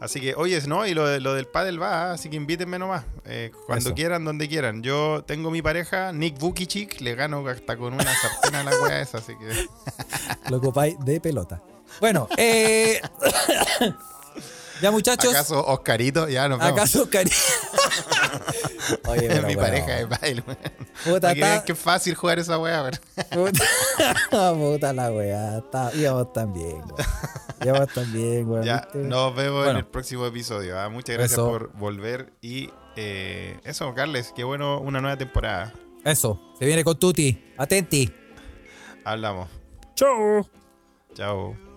Así que, oye, no, y lo, de- lo del pádel va, así que invítenme nomás. eh, cuando Eso. quieran, donde quieran. Yo tengo mi pareja, Nick Vukichik, le gano hasta con una sartén a la wea esa, así que. lo ocupáis de pelota. Bueno, eh, ya muchachos. ¿Acaso Oscarito? Ya nos vemos. ¿Acaso cari Oye, Es pero mi bueno. pareja de weón. Puta, está- es fácil jugar esa wea, weón. Puta, puta la weá. Está, íbamos tan bien, weón. Íbamos tan bien, weón. Ya, nos vemos en el próximo episodio. ¿ah? Muchas gracias Eso. por volver. Y eh, eso, Carles, qué bueno, una nueva temporada. Eso, se viene con Tuti. Atenti. Hablamos. Chau. Chao.